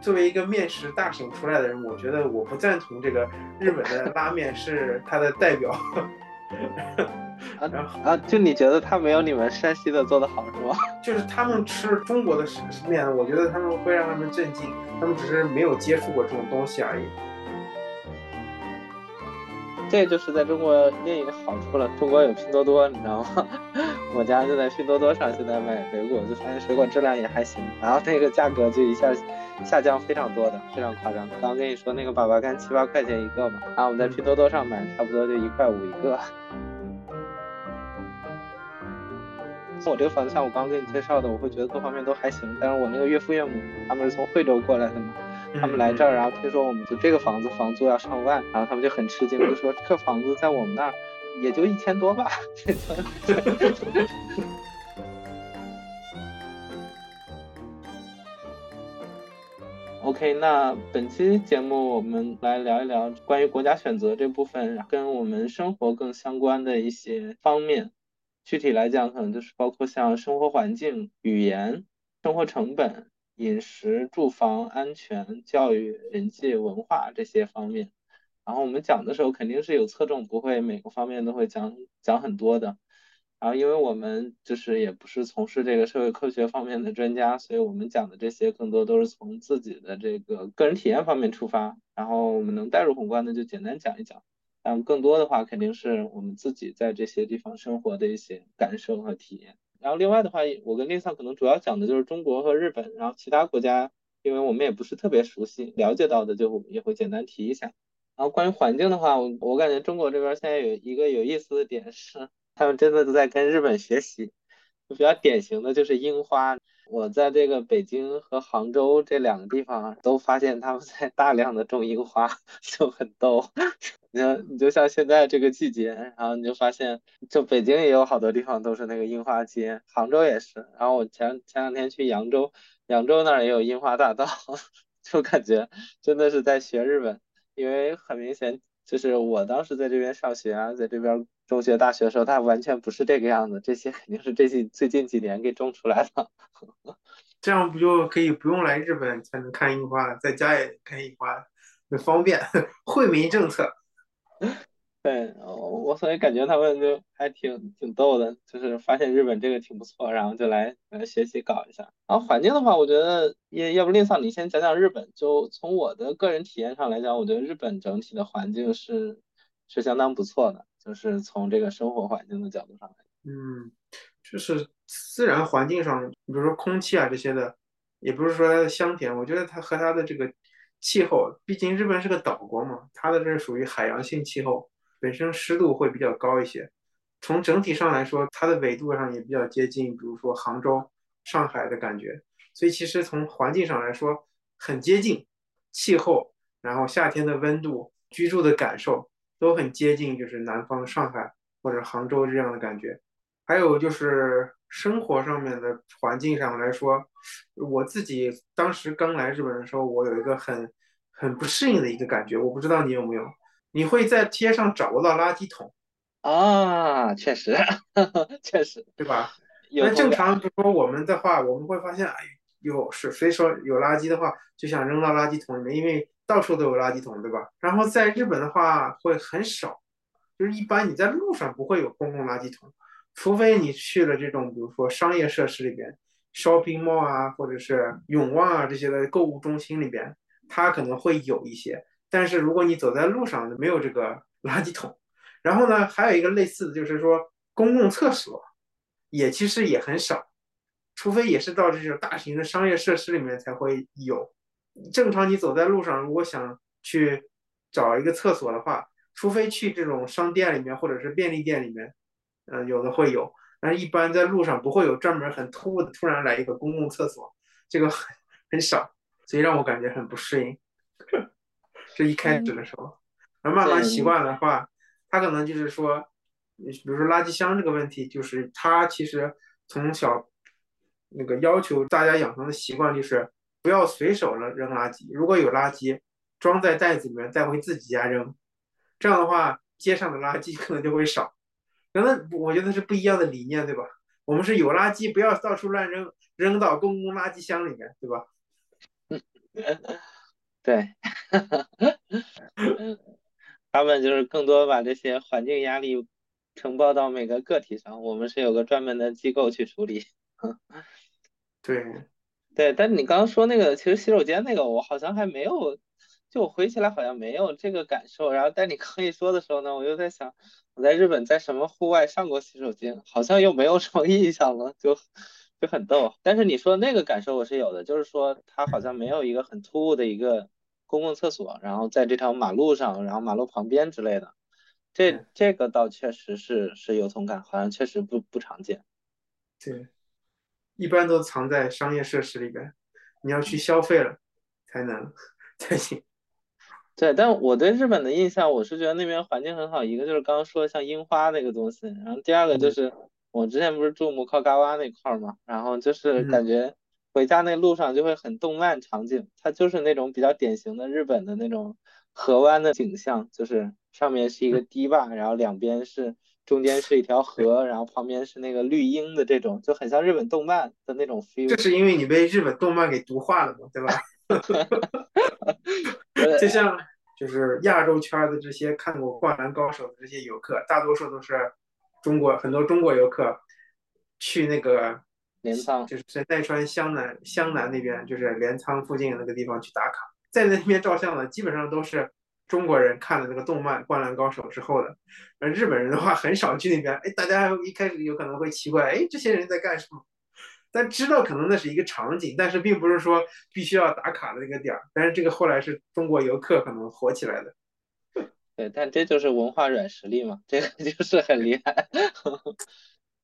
作为一个面食大省出来的人，我觉得我不赞同这个日本的拉面是 它的代表。啊 啊！就你觉得他没有你们山西的做的好是吗？就是他们吃中国的面，我觉得他们会让他们震惊，他们只是没有接触过这种东西而已。这就是在中国另一个好处了，中国有拼多多，你知道吗？我家就在拼多多上现在买水果，就发现水果质量也还行，然后那个价格就一下下降非常多的，非常夸张。刚刚跟你说那个粑粑干七八块钱一个嘛，然后我们在拼多多上买，差不多就一块五一个。我这个房子像我刚刚给你介绍的，我会觉得各方面都还行。但是我那个岳父岳母他们是从惠州过来的嘛，他们来这儿，然后听说我们就这个房子房租要上万，然后他们就很吃惊，就说这个房子在我们那儿也就一千多吧。OK，那本期节目我们来聊一聊关于国家选择这部分跟我们生活更相关的一些方面。具体来讲，可能就是包括像生活环境、语言、生活成本、饮食、住房、安全、教育、人际、文化这些方面。然后我们讲的时候肯定是有侧重，不会每个方面都会讲讲很多的。然后因为我们就是也不是从事这个社会科学方面的专家，所以我们讲的这些更多都是从自己的这个个人体验方面出发。然后我们能带入宏观的就简单讲一讲。但更多的话，肯定是我们自己在这些地方生活的一些感受和体验。然后另外的话，我跟丽萨可能主要讲的就是中国和日本，然后其他国家，因为我们也不是特别熟悉，了解到的就也会简单提一下。然后关于环境的话，我我感觉中国这边现在有一个有意思的点是，他们真的都在跟日本学习。比较典型的就是樱花。我在这个北京和杭州这两个地方都发现他们在大量的种樱花，就很逗。你，你就像现在这个季节，然后你就发现，就北京也有好多地方都是那个樱花街，杭州也是。然后我前前两天去扬州，扬州那儿也有樱花大道，就感觉真的是在学日本，因为很明显就是我当时在这边上学啊，在这边中学、大学的时候，它完全不是这个样子，这些肯定是这近最近几年给种出来的。这样不就可以不用来日本才能看樱花，在家也看樱花，很方便，惠民政策。对，我所以感觉他们就还挺挺逗的，就是发现日本这个挺不错，然后就来来学习搞一下。然后环境的话，我觉得也要不令桑你先讲讲日本。就从我的个人体验上来讲，我觉得日本整体的环境是是相当不错的，就是从这个生活环境的角度上来。嗯，就是自然环境上，比如说空气啊这些的，也不是说它的香甜，我觉得它和它的这个。气候，毕竟日本是个岛国嘛，它的这是属于海洋性气候，本身湿度会比较高一些。从整体上来说，它的纬度上也比较接近，比如说杭州、上海的感觉。所以其实从环境上来说很接近，气候，然后夏天的温度、居住的感受都很接近，就是南方上海或者杭州这样的感觉。还有就是生活上面的环境上来说，我自己当时刚来日本的时候，我有一个很很不适应的一个感觉，我不知道你有没有？你会在街上找不到垃圾桶啊？确实，确实，对吧？那正常，比如说我们的话，我们会发现，哎，有是，所以说有垃圾的话，就想扔到垃圾桶里面，因为到处都有垃圾桶，对吧？然后在日本的话会很少，就是一般你在路上不会有公共垃圾桶。除非你去了这种，比如说商业设施里边，shopping mall 啊，或者是永旺啊这些的购物中心里边，它可能会有一些。但是如果你走在路上，没有这个 垃圾桶。然后呢，还有一个类似的就是说，公共厕所也其实也很少，除非也是到这种大型的商业设施里面才会有。正常你走在路上，如果想去找一个厕所的话，除非去这种商店里面或者是便利店里面。嗯，有的会有，但是一般在路上不会有专门很突兀的突然来一个公共厕所，这个很很少，所以让我感觉很不适应。这一开始的时候，那慢慢习惯的话，他可能就是说，比如说垃圾箱这个问题，就是他其实从小那个要求大家养成的习惯就是不要随手扔扔垃圾，如果有垃圾装在袋子里面带回自己家扔，这样的话街上的垃圾可能就会少。可能我觉得是不一样的理念，对吧？我们是有垃圾，不要到处乱扔，扔到公共垃圾箱里面，对吧？嗯，对，嗯，他们就是更多把这些环境压力承包到每个个体上，我们是有个专门的机构去处理。对，对，但你刚刚说那个，其实洗手间那个，我好像还没有，就我回起来好像没有这个感受。然后，但你刚一说的时候呢，我又在想，我在日本在什么户外上过洗手间，好像又没有什么印象了，就就很逗。但是你说那个感受我是有的，就是说它好像没有一个很突兀的一个公共厕所，然后在这条马路上，然后马路旁边之类的，这这个倒确实是是有同感，好像确实不不常见。对。一般都藏在商业设施里边，你要去消费了才能才行。对，但我对日本的印象，我是觉得那边环境很好。一个就是刚刚说的像樱花那个东西，然后第二个就是我之前不是住木靠嘎洼那块儿嘛，然后就是感觉回家那路上就会很动漫场景，它就是那种比较典型的日本的那种河湾的景象，就是上面是一个堤坝，然后两边是。中间是一条河，然后旁边是那个绿荫的这种，就很像日本动漫的那种 feel。这是因为你被日本动漫给毒化了嘛，对吧？就像就是亚洲圈的这些看过《灌篮高手》的这些游客，大多数都是中国很多中国游客去那个镰仓，就是在奈川湘南湘南那边，就是镰仓附近那个地方去打卡，在那边照相的基本上都是。中国人看了那个动漫《灌篮高手》之后的，而日本人的话很少去那边。哎，大家一开始有可能会奇怪，哎，这些人在干什么？但知道可能那是一个场景，但是并不是说必须要打卡的那个点儿。但是这个后来是中国游客可能火起来的。对，但这就是文化软实力嘛，这个就是很厉害。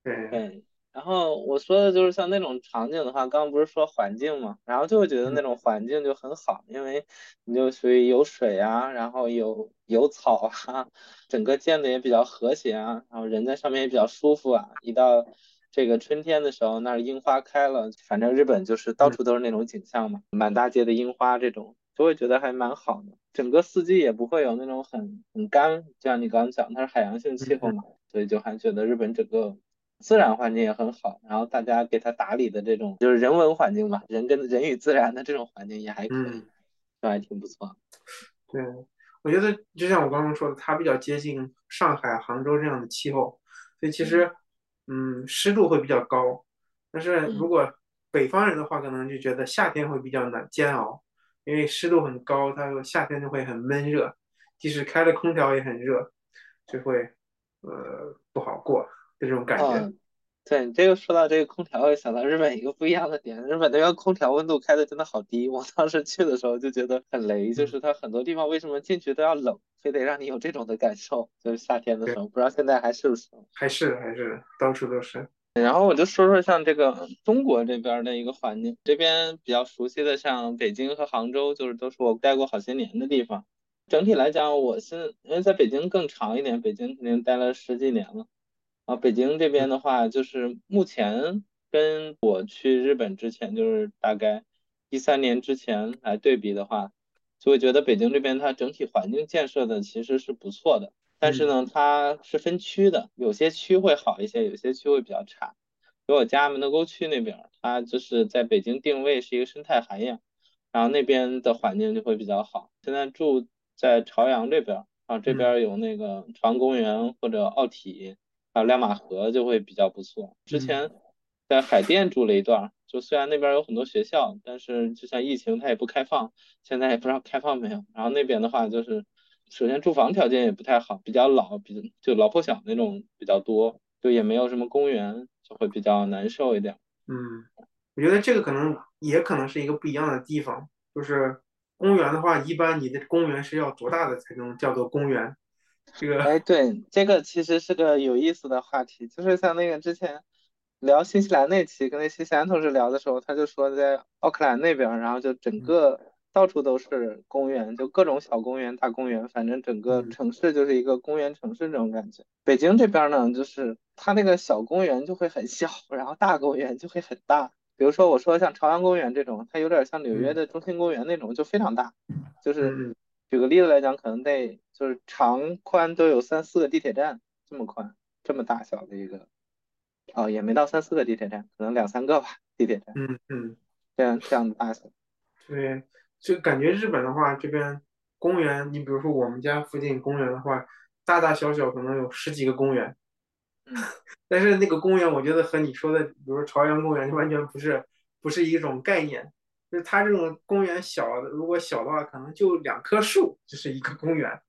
对。然后我说的就是像那种场景的话，刚刚不是说环境嘛，然后就会觉得那种环境就很好，因为你就属于有水啊，然后有有草啊，整个建的也比较和谐啊，然后人在上面也比较舒服啊。一到这个春天的时候，那儿樱花开了，反正日本就是到处都是那种景象嘛，满大街的樱花这种，就会觉得还蛮好的。整个四季也不会有那种很很干，就像你刚刚讲，它是海洋性气候嘛，所以就还觉得日本整个。自然环境也很好，然后大家给他打理的这种就是人文环境吧，人跟人与自然的这种环境也还可以，都还挺不错。对，我觉得就像我刚刚说的，它比较接近上海、杭州这样的气候，所以其实嗯湿度会比较高。但是如果北方人的话，可能就觉得夏天会比较难煎熬，因为湿度很高，它夏天就会很闷热，即使开了空调也很热，就会呃不好过。这种感觉，对你这个说到这个空调，我想到日本一个不一样的点，日本那边空调温度开的真的好低，我当时去的时候就觉得很雷，就是它很多地方为什么进去都要冷，非得让你有这种的感受，就是夏天的时候，不知道现在还是不是？还是还是到处都是。然后我就说说像这个中国这边的一个环境，这边比较熟悉的像北京和杭州，就是都是我待过好些年的地方。整体来讲，我是因为在北京更长一点，北京肯定待了十几年了。啊，北京这边的话，就是目前跟我去日本之前，就是大概一三年之前来对比的话，就会觉得北京这边它整体环境建设的其实是不错的。但是呢，它是分区的，有些区会好一些，有些区会比较差。比如我家门头沟区那边，它就是在北京定位是一个生态涵养，然后那边的环境就会比较好。现在住在朝阳这边，啊，这边有那个朝阳公园或者奥体。还有亮马河就会比较不错。之前在海淀住了一段，就虽然那边有很多学校，但是就像疫情它也不开放，现在也不知道开放没有。然后那边的话就是，首先住房条件也不太好，比较老，比就老破小那种比较多，就也没有什么公园，就会比较难受一点。嗯，我觉得这个可能也可能是一个不一样的地方，就是公园的话，一般你的公园是要多大的才能叫做公园？这个哎，对，这个其实是个有意思的话题，就是像那个之前聊新西兰那期，跟那新西兰同事聊的时候，他就说在奥克兰那边，然后就整个到处都是公园，就各种小公园、大公园，反正整个城市就是一个公园城市这种感觉。北京这边呢，就是它那个小公园就会很小，然后大公园就会很大。比如说我说像朝阳公园这种，它有点像纽约的中心公园那种，就非常大，就是。举个例子来讲，可能得就是长宽都有三四个地铁站这么宽，这么大小的一个，哦，也没到三四个地铁站，可能两三个吧，地铁站。嗯嗯，这样这样的大小。对，就感觉日本的话，这边公园，你比如说我们家附近公园的话，大大小小可能有十几个公园。但是那个公园，我觉得和你说的，比如说朝阳公园，完全不是不是一种概念。就是它这种公园小，如果小的话，可能就两棵树就是一个公园。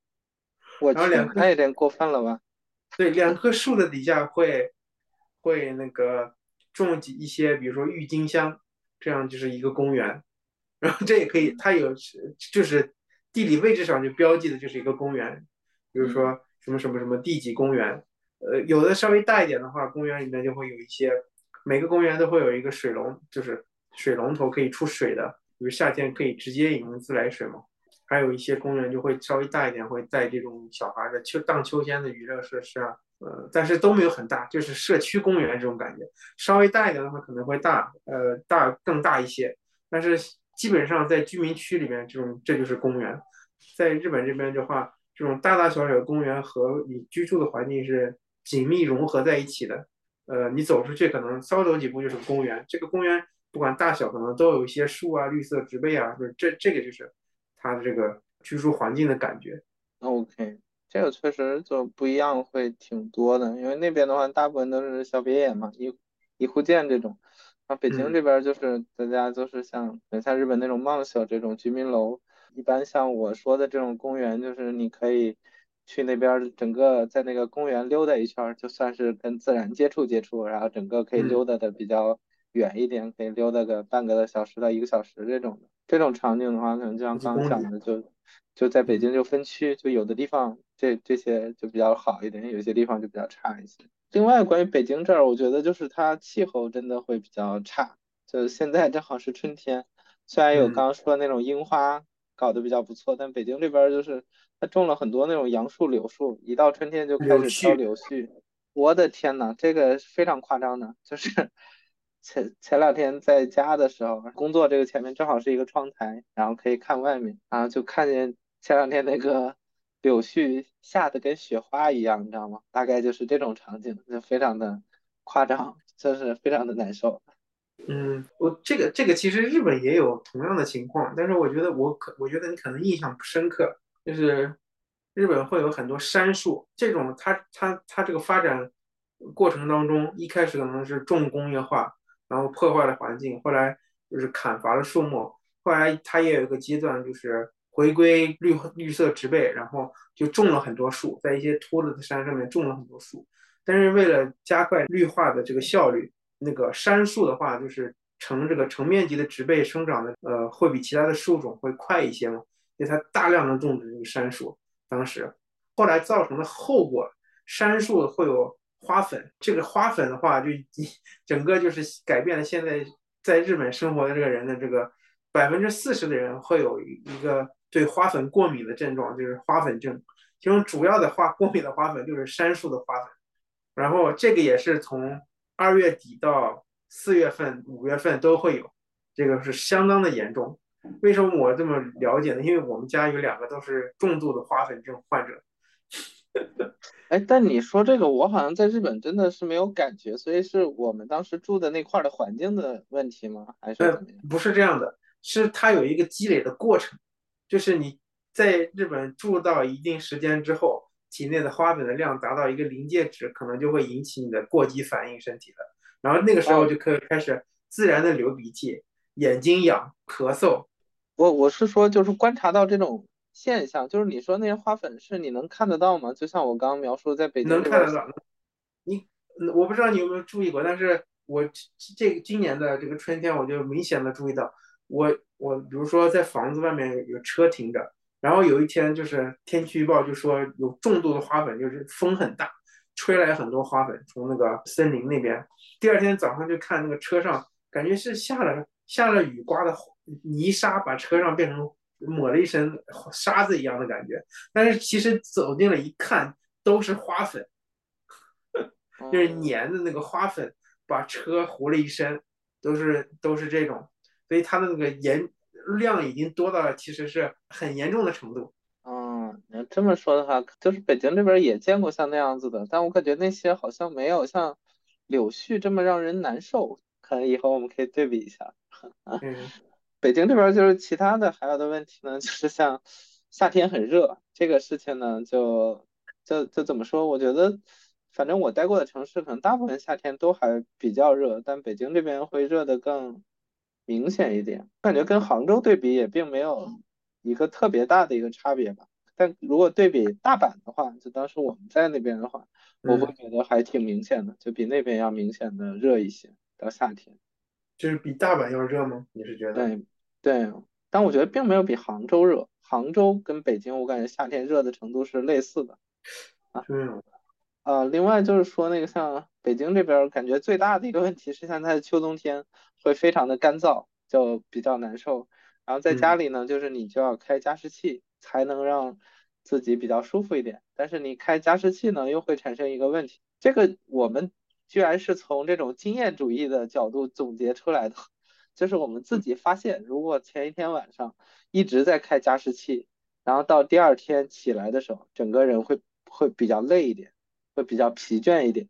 我然后两那有点过分了吧？对，两棵树的底下会会那个种几一些，比如说郁金香，这样就是一个公园。然后这也可以，它有就是地理位置上就标记的就是一个公园，比如说什么什么什么第几公园。呃，有的稍微大一点的话，公园里面就会有一些，每个公园都会有一个水龙，就是水龙头可以出水的，比如夏天可以直接饮用自来水嘛。还有一些公园就会稍微大一点，会带这种小孩的秋荡秋千的娱乐设施啊，呃，但是都没有很大，就是社区公园这种感觉。稍微大一点的话可能会大，呃，大更大一些，但是基本上在居民区里面，这种这就是公园。在日本这边的话，这种大大小小的公园和你居住的环境是。紧密融合在一起的，呃，你走出去可能稍走几步就是公园。这个公园不管大小，可能都有一些树啊、绿色植被啊，就是这这个就是它的这个居住环境的感觉。OK，这个确实就不一样，会挺多的。因为那边的话，大部分都是小别野嘛，一一户建这种。啊，北京这边就是大家就是像像日本那种梦小这种居民楼。一般像我说的这种公园，就是你可以。去那边整个在那个公园溜达一圈，就算是跟自然接触接触，然后整个可以溜达的比较远一点，可以溜达个半个小时到一个小时这种的。这种场景的话，可能就像刚讲的，就就在北京就分区，就有的地方这这些就比较好一点，有些地方就比较差一些。另外，关于北京这儿，我觉得就是它气候真的会比较差，就现在正好是春天，虽然有刚刚说的那种樱花搞得比较不错，但北京这边就是。它种了很多那种杨树、柳树，一到春天就开始飘柳絮。我的天呐，这个非常夸张的，就是前前两天在家的时候工作，这个前面正好是一个窗台，然后可以看外面，然后就看见前两天那个柳絮下的跟雪花一样，你知道吗？大概就是这种场景，就非常的夸张，就是非常的难受。嗯，我这个这个其实日本也有同样的情况，但是我觉得我可我觉得你可能印象不深刻。就是日本会有很多杉树，这种它它它这个发展过程当中，一开始可能是重工业化，然后破坏了环境，后来就是砍伐了树木，后来它也有一个阶段就是回归绿绿色植被，然后就种了很多树，在一些秃了的山上面种了很多树，但是为了加快绿化的这个效率，那个杉树的话就是成这个成面积的植被生长的呃会比其他的树种会快一些嘛。因为它大量的种植这个杉树，当时后来造成的后果，杉树会有花粉，这个花粉的话，就整个就是改变了现在在日本生活的这个人的这个百分之四十的人会有一个对花粉过敏的症状，就是花粉症。其中主要的花过敏的花粉就是杉树的花粉，然后这个也是从二月底到四月份、五月份都会有，这个是相当的严重。为什么我这么了解呢？因为我们家有两个都是重度的花粉症患者。哎，但你说这个，我好像在日本真的是没有感觉，所以是我们当时住的那块的环境的问题吗？还是怎么样？不是这样的，是它有一个积累的过程，就是你在日本住到一定时间之后，体内的花粉的量达到一个临界值，可能就会引起你的过激反应，身体的，然后那个时候就可以开始自然的流鼻涕、眼睛痒、咳嗽。我我是说，就是观察到这种现象，就是你说那些花粉是你能看得到吗？就像我刚刚描述，在北京能看得到。你我不知道你有没有注意过，但是我这今年的这个春天，我就明显的注意到，我我比如说在房子外面有车停着，然后有一天就是天气预报就说有重度的花粉，就是风很大，吹来很多花粉从那个森林那边。第二天早上就看那个车上，感觉是下了下了雨，刮的。泥沙把车上变成抹了一身沙子一样的感觉，但是其实走进了一看，都是花粉，就是粘的那个花粉把车糊了一身，都是都是这种，所以它的那个严量已经多到了其实是很严重的程度。嗯，你要这么说的话，就是北京这边也见过像那样子的，但我感觉那些好像没有像柳絮这么让人难受。可能以后我们可以对比一下。嗯。北京这边就是其他的还有的问题呢，就是像夏天很热这个事情呢，就就就怎么说？我觉得反正我待过的城市，可能大部分夏天都还比较热，但北京这边会热的更明显一点。感觉跟杭州对比也并没有一个特别大的一个差别吧。但如果对比大阪的话，就当时我们在那边的话，我会觉得还挺明显的，就比那边要明显的热一些。到夏天，就是比大阪要热吗？你是觉得？对对，但我觉得并没有比杭州热。杭州跟北京，我感觉夏天热的程度是类似的。啊，啊，另外就是说那个像北京这边，感觉最大的一个问题是现在秋冬天会非常的干燥，就比较难受。然后在家里呢，就是你就要开加湿器，才能让自己比较舒服一点。但是你开加湿器呢，又会产生一个问题，这个我们。居然是从这种经验主义的角度总结出来的，就是我们自己发现，如果前一天晚上一直在开加湿器，然后到第二天起来的时候，整个人会会比较累一点，会比较疲倦一点。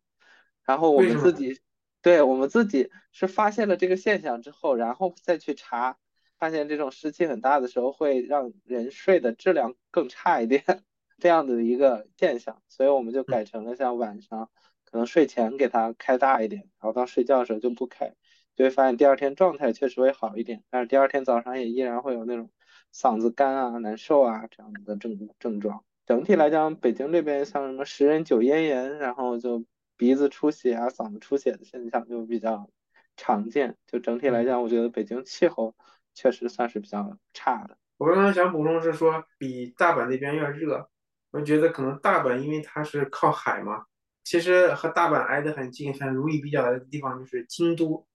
然后我们自己，对我们自己是发现了这个现象之后，然后再去查，发现这种湿气很大的时候会让人睡的质量更差一点，这样的一个现象，所以我们就改成了像晚上。可能睡前给它开大一点，然后到睡觉的时候就不开，就会发现第二天状态确实会好一点，但是第二天早上也依然会有那种嗓子干啊、难受啊这样的症症状。整体来讲，北京这边像什么十人九咽炎，然后就鼻子出血啊、嗓子出血的现象就比较常见。就整体来讲，我觉得北京气候确实算是比较差的。我刚刚想补充是说，比大阪那边要热，我觉得可能大阪因为它是靠海嘛。其实和大阪挨得很近，很容易比较的地方就是京都，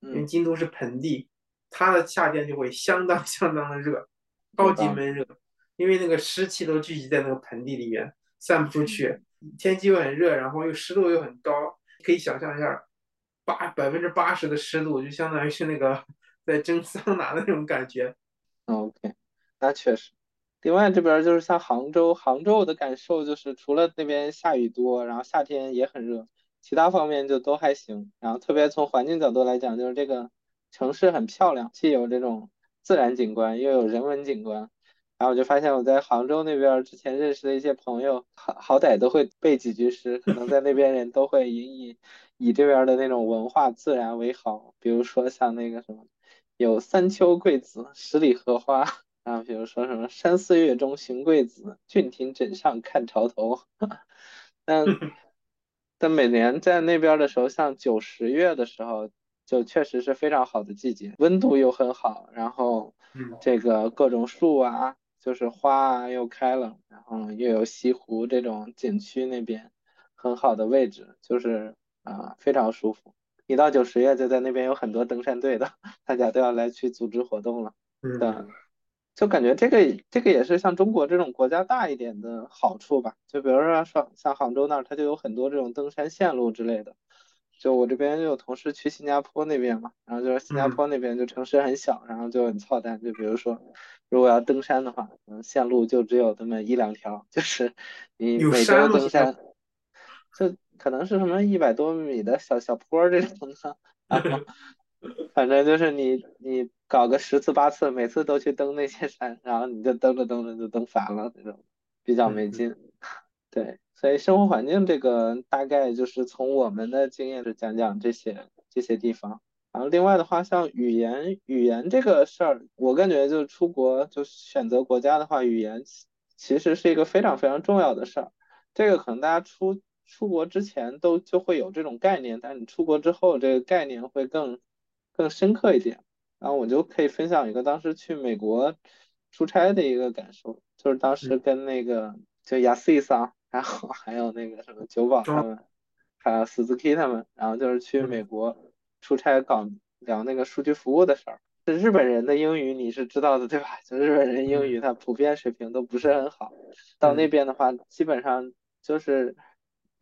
因为京都是盆地，它的夏天就会相当 相当的热，超级闷热，因为那个湿气都聚集在那个盆地里面，散不出去，天气又很热，然后又湿度又很高，可以想象一下，八百分之八十的湿度就相当于是那个 在蒸桑拿的那种感觉。OK，那确实。另外这边就是像杭州，杭州我的感受就是除了那边下雨多，然后夏天也很热，其他方面就都还行。然后特别从环境角度来讲，就是这个城市很漂亮，既有这种自然景观，又有人文景观。然后我就发现我在杭州那边之前认识的一些朋友，好好歹都会背几句诗，可能在那边人都会引以以这边的那种文化自然为好。比如说像那个什么，有三秋桂子，十里荷花。啊，比如说什么山寺月中寻桂子，郡亭枕上看潮头。但 但每年在那边的时候，像九十月的时候，就确实是非常好的季节，温度又很好，然后这个各种树啊，就是花啊又开了，然后又有西湖这种景区那边很好的位置，就是啊非常舒服。一到九十月就在那边有很多登山队的，大家都要来去组织活动了。嗯。就感觉这个这个也是像中国这种国家大一点的好处吧。就比如说像像杭州那儿，它就有很多这种登山线路之类的。就我这边就有同事去新加坡那边嘛，然后就是新加坡那边就城市很小，然后就很操蛋。就比如说，如果要登山的话，嗯，线路就只有这么一两条，就是 你每周登山，就可能是什么一百多米的小小坡这种的，然后。反正就是你你搞个十次八次，每次都去登那些山，然后你就登着登着就登烦了那种，比较没劲。对，所以生活环境这个大概就是从我们的经验是讲讲这些这些地方。然后另外的话，像语言语言这个事儿，我感觉就是出国就选择国家的话，语言其实是一个非常非常重要的事儿。这个可能大家出出国之前都就会有这种概念，但你出国之后，这个概念会更。更深刻一点，然后我就可以分享一个当时去美国出差的一个感受，就是当时跟那个就亚瑟桑，然后还有那个什么九保他们，还有斯兹 K 他们，然后就是去美国出差搞聊那个数据服务的事儿。这日本人的英语你是知道的对吧？就日本人英语他普遍水平都不是很好，到那边的话基本上就是。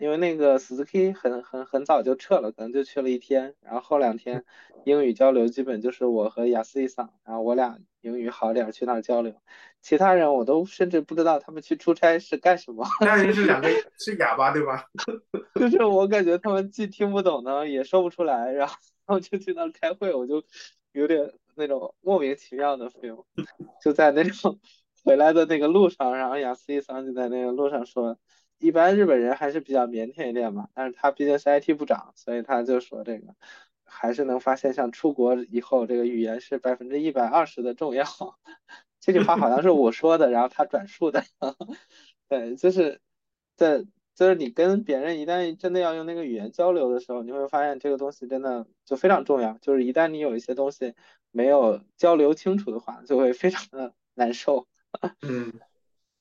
因为那个 s 斯 K 很很很早就撤了，可能就去了一天，然后后两天 英语交流基本就是我和雅思一桑，然后我俩英语好点去那儿交流，其他人我都甚至不知道他们去出差是干什么。那 人是两个是哑巴对吧？就是我感觉他们既听不懂呢，也说不出来，然后然后就去那儿开会，我就有点那种莫名其妙的 feel，就在那种回来的那个路上，然后雅思一桑就在那个路上说，一般日本人还是比较腼腆一点嘛，但是他毕竟是 IT 部长，所以他就说这个还是能发现，像出国以后这个语言是百分之一百二十的重要。这句话好像是我说的，然后他转述的，对，就是在。就是你跟别人一旦真的要用那个语言交流的时候，你会发现这个东西真的就非常重要。就是一旦你有一些东西没有交流清楚的话，就会非常的难受。嗯，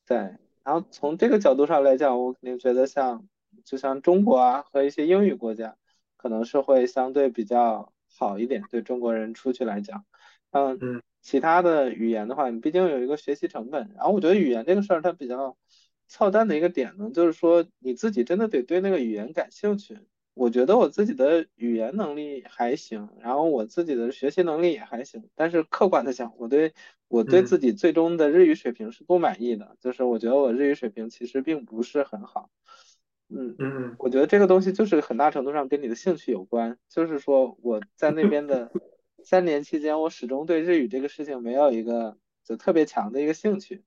对。然后从这个角度上来讲，我肯定觉得像就像中国啊和一些英语国家，可能是会相对比较好一点，对中国人出去来讲。嗯，其他的语言的话，你毕竟有一个学习成本。然后我觉得语言这个事儿它比较。操蛋的一个点呢，就是说你自己真的得对那个语言感兴趣。我觉得我自己的语言能力还行，然后我自己的学习能力也还行，但是客观的讲，我对我对自己最终的日语水平是不满意的。就是我觉得我日语水平其实并不是很好。嗯嗯，我觉得这个东西就是很大程度上跟你的兴趣有关。就是说我在那边的 三年期间，我始终对日语这个事情没有一个就特别强的一个兴趣。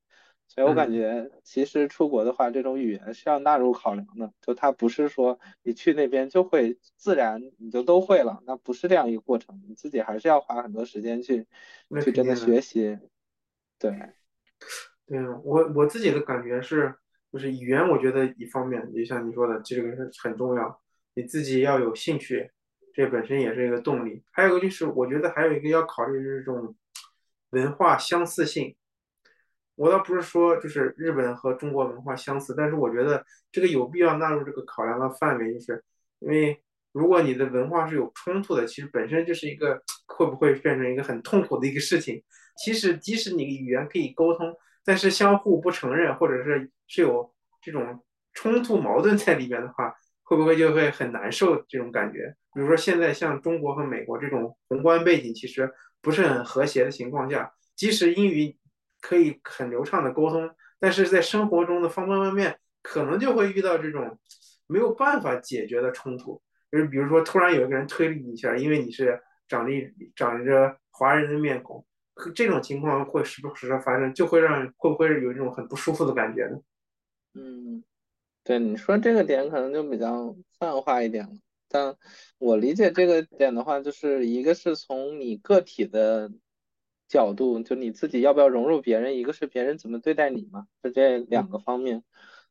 所以我感觉，其实出国的话，这种语言是要纳入考量的。就它不是说你去那边就会自然你就都会了，那不是这样一个过程。你自己还是要花很多时间去去真的学习。对，对我我自己的感觉是，就是语言，我觉得一方面，就像你说的，这个是很重要。你自己要有兴趣，这本身也是一个动力。还有一个就是，我觉得还有一个要考虑就是这种文化相似性。我倒不是说就是日本和中国文化相似，但是我觉得这个有必要纳入这个考量的范围，就是因为如果你的文化是有冲突的，其实本身就是一个会不会变成一个很痛苦的一个事情。其实即使你语言可以沟通，但是相互不承认，或者是是有这种冲突矛盾在里面的话，会不会就会很难受这种感觉？比如说现在像中国和美国这种宏观背景其实不是很和谐的情况下，即使英语。可以很流畅的沟通，但是在生活中的方方面面，可能就会遇到这种没有办法解决的冲突。就是比如说，突然有一个人推了你一下，因为你是长着长着华人的面孔，这种情况会时不时的发生，就会让会不会有一种很不舒服的感觉呢？嗯，对，你说这个点可能就比较泛化一点了，但我理解这个点的话，就是一个是从你个体的。角度就你自己要不要融入别人，一个是别人怎么对待你嘛，就这两个方面。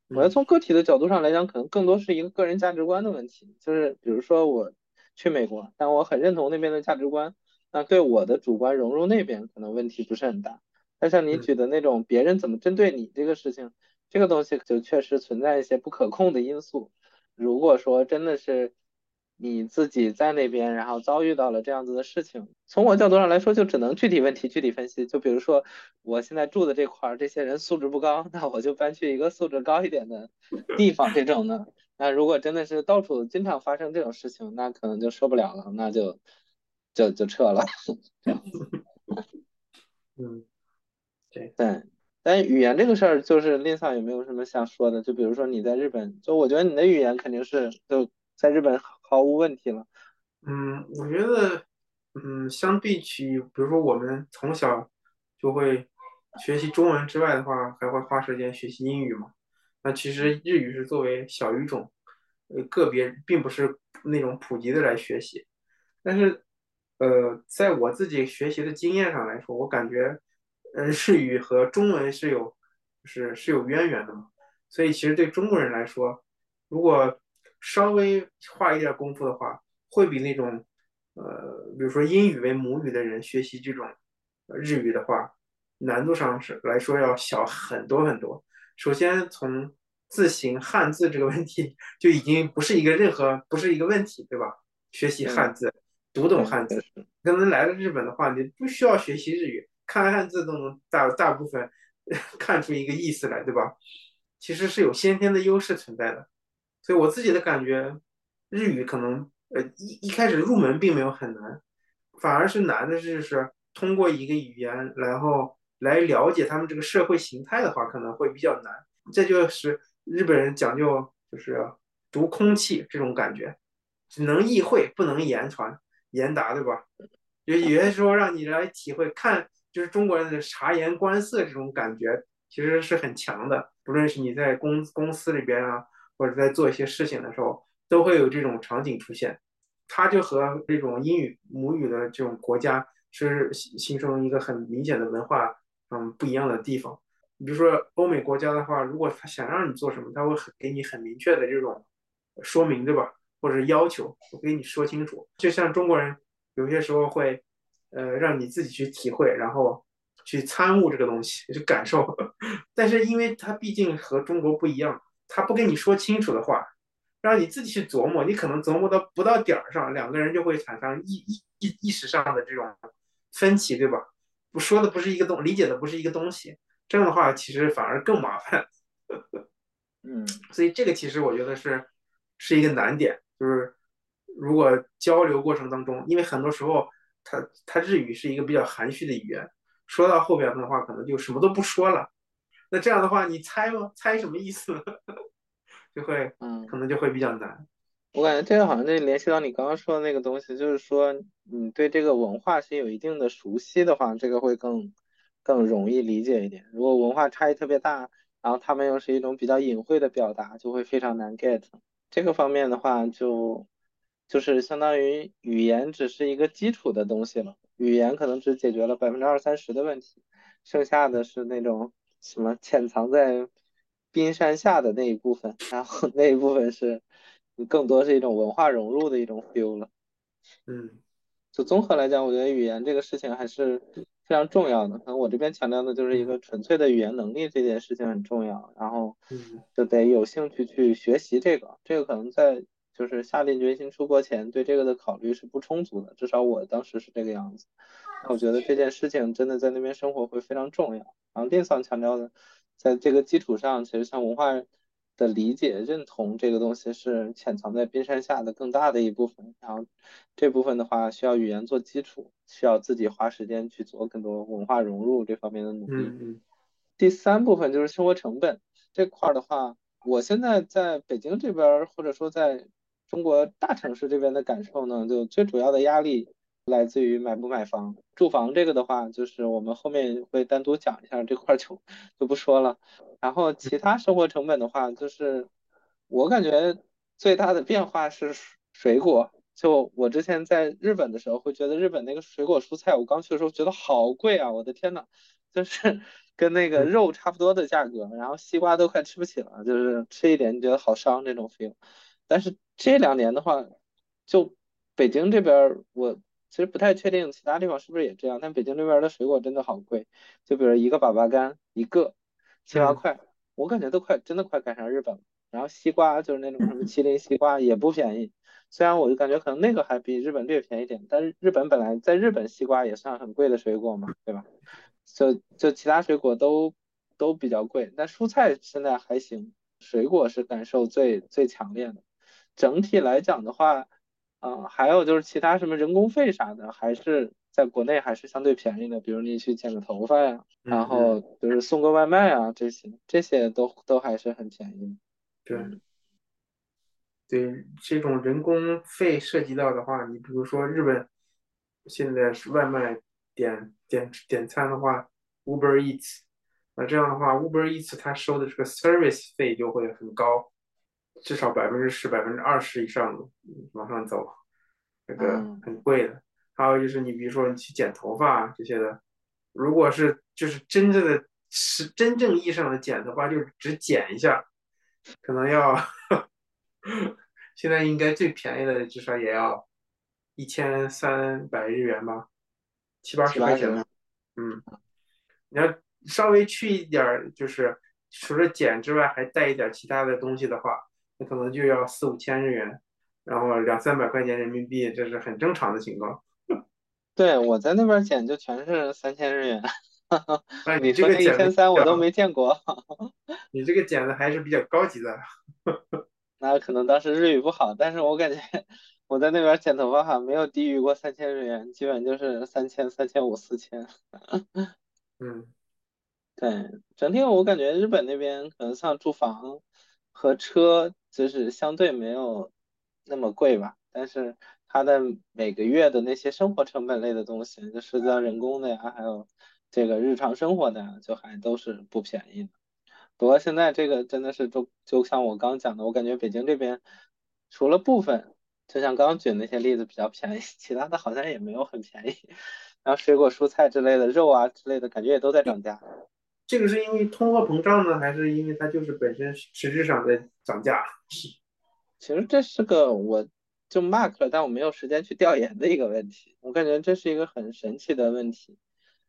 我要从个体的角度上来讲，可能更多是一个个人价值观的问题。就是比如说我去美国，但我很认同那边的价值观，那对我的主观融入那边可能问题不是很大。但像你举的那种别人怎么针对你这个事情，这个东西就确实存在一些不可控的因素。如果说真的是。你自己在那边，然后遭遇到了这样子的事情，从我角度上来说，就只能具体问题具体分析。就比如说，我现在住的这块儿，这些人素质不高，那我就搬去一个素质高一点的地方。这种的，那如果真的是到处经常发生这种事情，那可能就受不了了，那就就就撤了。嗯，对对。但语言这个事儿，就是令桑有没有什么想说的？就比如说你在日本，就我觉得你的语言肯定是就在日本。毫无问题了。嗯，我觉得，嗯，相比起，比如说我们从小就会学习中文之外的话，还会花时间学习英语嘛。那其实日语是作为小语种，呃，个别并不是那种普及的来学习。但是，呃，在我自己学习的经验上来说，我感觉，嗯，日语和中文是有，是是有渊源的嘛。所以，其实对中国人来说，如果稍微花一点功夫的话，会比那种，呃，比如说英语为母语的人学习这种日语的话，难度上是来说要小很多很多。首先从字形汉字这个问题就已经不是一个任何不是一个问题，对吧？学习汉字，读懂汉字，可能来了日本的话，你不需要学习日语，看汉字都能大大部分 看出一个意思来，对吧？其实是有先天的优势存在的。所以我自己的感觉，日语可能呃一一开始入门并没有很难，反而是难的就是通过一个语言，然后来了解他们这个社会形态的话，可能会比较难。这就是日本人讲究就是读空气这种感觉，只能意会不能言传言达，对吧？就有些时候让你来体会看，就是中国人的察言观色这种感觉，其实是很强的。不论是你在公公司里边啊，或者在做一些事情的时候，都会有这种场景出现。它就和这种英语母语的这种国家是形成一个很明显的文化嗯不一样的地方。比如说欧美国家的话，如果他想让你做什么，他会很给你很明确的这种说明，对吧？或者要求，我给你说清楚。就像中国人有些时候会，呃，让你自己去体会，然后去参悟这个东西，去感受。但是因为他毕竟和中国不一样，他不跟你说清楚的话，让你自己去琢磨，你可能琢磨到不到点儿上，两个人就会产生意意意意识上的这种分歧，对吧？不说的不是一个东，理解的不是一个东西。这样的话，其实反而更麻烦。嗯，所以这个其实我觉得是是一个难点，就是如果交流过程当中，因为很多时候他他日语是一个比较含蓄的语言，说到后边的话，可能就什么都不说了。那这样的话，你猜吗？猜什么意思？就会，嗯，可能就会比较难。我感觉这个好像就联系到你刚刚说的那个东西，就是说你对这个文化是有一定的熟悉的话，这个会更。更容易理解一点。如果文化差异特别大，然后他们又是一种比较隐晦的表达，就会非常难 get。这个方面的话，就就是相当于语言只是一个基础的东西了。语言可能只解决了百分之二三十的问题，剩下的是那种什么潜藏在冰山下的那一部分，然后那一部分是更多是一种文化融入的一种 feel 了。嗯，就综合来讲，我觉得语言这个事情还是。非常重要的，可能我这边强调的就是一个纯粹的语言能力这件事情很重要，然后就得有兴趣去学习这个，这个可能在就是下定决心出国前对这个的考虑是不充足的，至少我当时是这个样子。那我觉得这件事情真的在那边生活会非常重要。然后丁桑强调的，在这个基础上，其实像文化。的理解认同这个东西是潜藏在冰山下的更大的一部分，然后这部分的话需要语言做基础，需要自己花时间去做更多文化融入这方面的努力。第三部分就是生活成本这块的话，我现在在北京这边或者说在中国大城市这边的感受呢，就最主要的压力来自于买不买房。住房这个的话，就是我们后面会单独讲一下这块就 就不说了。然后其他生活成本的话，就是我感觉最大的变化是水果。就我之前在日本的时候，会觉得日本那个水果蔬菜，我刚去的时候觉得好贵啊！我的天呐，就是 跟那个肉差不多的价格，然后西瓜都快吃不起了，就是吃一点你觉得好伤这种 feel。但是这两年的话，就北京这边，我其实不太确定其他地方是不是也这样，但北京这边的水果真的好贵，就比如一个粑粑柑一个。七八块，我感觉都快，真的快赶上日本了。然后西瓜就是那种什么麒麟西瓜也不便宜，虽然我就感觉可能那个还比日本略便宜点，但是日本本来在日本西瓜也算很贵的水果嘛，对吧？就就其他水果都都比较贵，但蔬菜现在还行，水果是感受最最强烈的。整体来讲的话，嗯，还有就是其他什么人工费啥的，还是。在国内还是相对便宜的，比如你去剪个头发呀，然后就是送个外卖啊，这些这些都都还是很便宜。对，对，这种人工费涉及到的话，你比如说日本现在是外卖点点点餐的话，Uber Eats，那这样的话，Uber Eats 它收的这个 service 费就会很高，至少百分之十、百分之二十以上往上走，这个很贵的。还有就是你比如说你去剪头发这些的，如果是就是真正的是真正意义上的剪头发，就是只剪一下，可能要 现在应该最便宜的至少也要一千三百日元吧，七八十块钱。嗯，你要稍微去一点，就是除了剪之外还带一点其他的东西的话，那可能就要四五千日元，然后两三百块钱人民币，这是很正常的情况。对，我在那边剪就全是三千日元，那你这个一千三我都没见过。你这个剪的还是比较高级的。那可能当时日语不好，但是我感觉我在那边剪头发哈，没有低于过三千日元，基本就是三千、三千五、四千。嗯，对，整体我感觉日本那边可能像住房和车就是相对没有那么贵吧，但是。它的每个月的那些生活成本类的东西，就涉及到人工的呀，还有这个日常生活的呀，就还都是不便宜的。不过现在这个真的是就就像我刚讲的，我感觉北京这边除了部分，就像刚刚举那些例子比较便宜，其他的好像也没有很便宜。然后水果、蔬菜之类的，肉啊之类的，感觉也都在涨价。这个是因为通货膨胀呢，还是因为它就是本身实质上在涨价？其实这是个我就 mark 了，但我没有时间去调研的一个问题。我感觉这是一个很神奇的问题，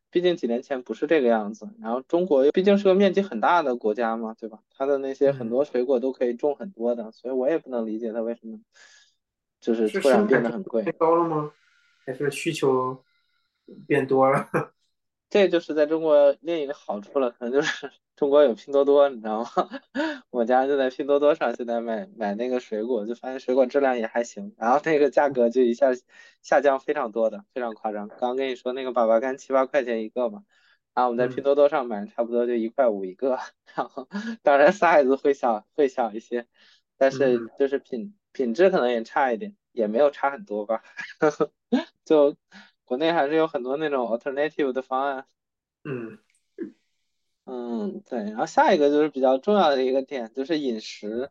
毕竟几年前不是这个样子。然后中国毕竟是个面积很大的国家嘛，对吧？它的那些很多水果都可以种很多的，所以我也不能理解它为什么就是突然变得很贵。太高了吗？还是需求变多了？这就是在中国另一个好处了，可能就是 中国有拼多多，你知道吗？我家就在拼多多上，现在买买那个水果，就发现水果质量也还行，然后那个价格就一下下降非常多的，非常夸张。刚刚跟你说那个粑粑干七八块钱一个嘛，然后我们在拼多多上买，差不多就一块五一个，然后当然 size 会小会小一些，但是就是品品质可能也差一点，也没有差很多吧，就。国内还是有很多那种 alternative 的方案，嗯，嗯，对，然后下一个就是比较重要的一个点，就是饮食，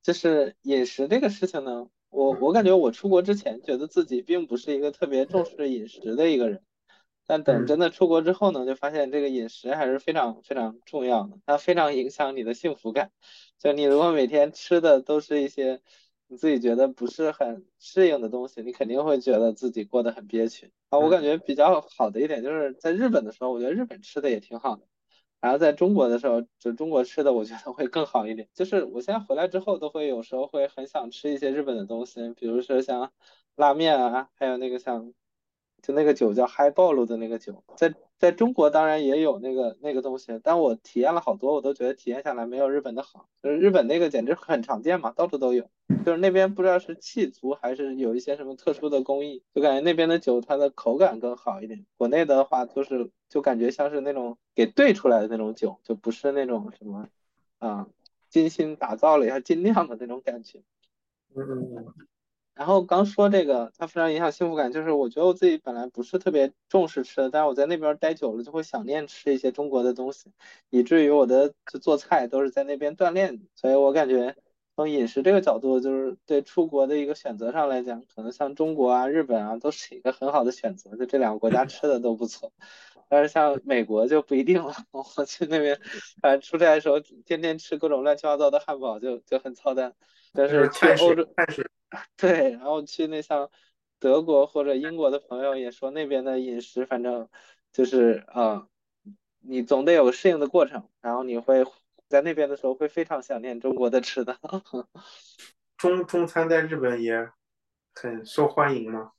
就是饮食这个事情呢，我我感觉我出国之前觉得自己并不是一个特别重视饮食的一个人，但等真的出国之后呢，就发现这个饮食还是非常非常重要的，它非常影响你的幸福感，就你如果每天吃的都是一些。你自己觉得不是很适应的东西，你肯定会觉得自己过得很憋屈啊。我感觉比较好的一点就是在日本的时候，我觉得日本吃的也挺好的。然后在中国的时候，就中国吃的我觉得会更好一点。就是我现在回来之后，都会有时候会很想吃一些日本的东西，比如说像拉面啊，还有那个像。就那个酒叫 High Ball 的那个酒，在在中国当然也有那个那个东西，但我体验了好多，我都觉得体验下来没有日本的好。就是日本那个简直很常见嘛，到处都有。就是那边不知道是气足还是有一些什么特殊的工艺，就感觉那边的酒它的口感更好一点。国内的话就是就感觉像是那种给兑出来的那种酒，就不是那种什么啊精心打造了一下精酿的那种感觉。嗯嗯嗯。然后刚说这个，它非常影响幸福感，就是我觉得我自己本来不是特别重视吃的，但是我在那边待久了，就会想念吃一些中国的东西，以至于我的做菜都是在那边锻炼。所以我感觉从饮食这个角度，就是对出国的一个选择上来讲，可能像中国啊、日本啊，都是一个很好的选择，就这两个国家吃的都不错。但是像美国就不一定了，我去那边，反正出差的时候天天吃各种乱七八糟的汉堡，就就很操蛋。但是去欧洲。对，然后去那像德国或者英国的朋友也说，那边的饮食反正就是呃，你总得有个适应的过程，然后你会在那边的时候会非常想念中国的吃的。中中餐在日本也很受欢迎吗？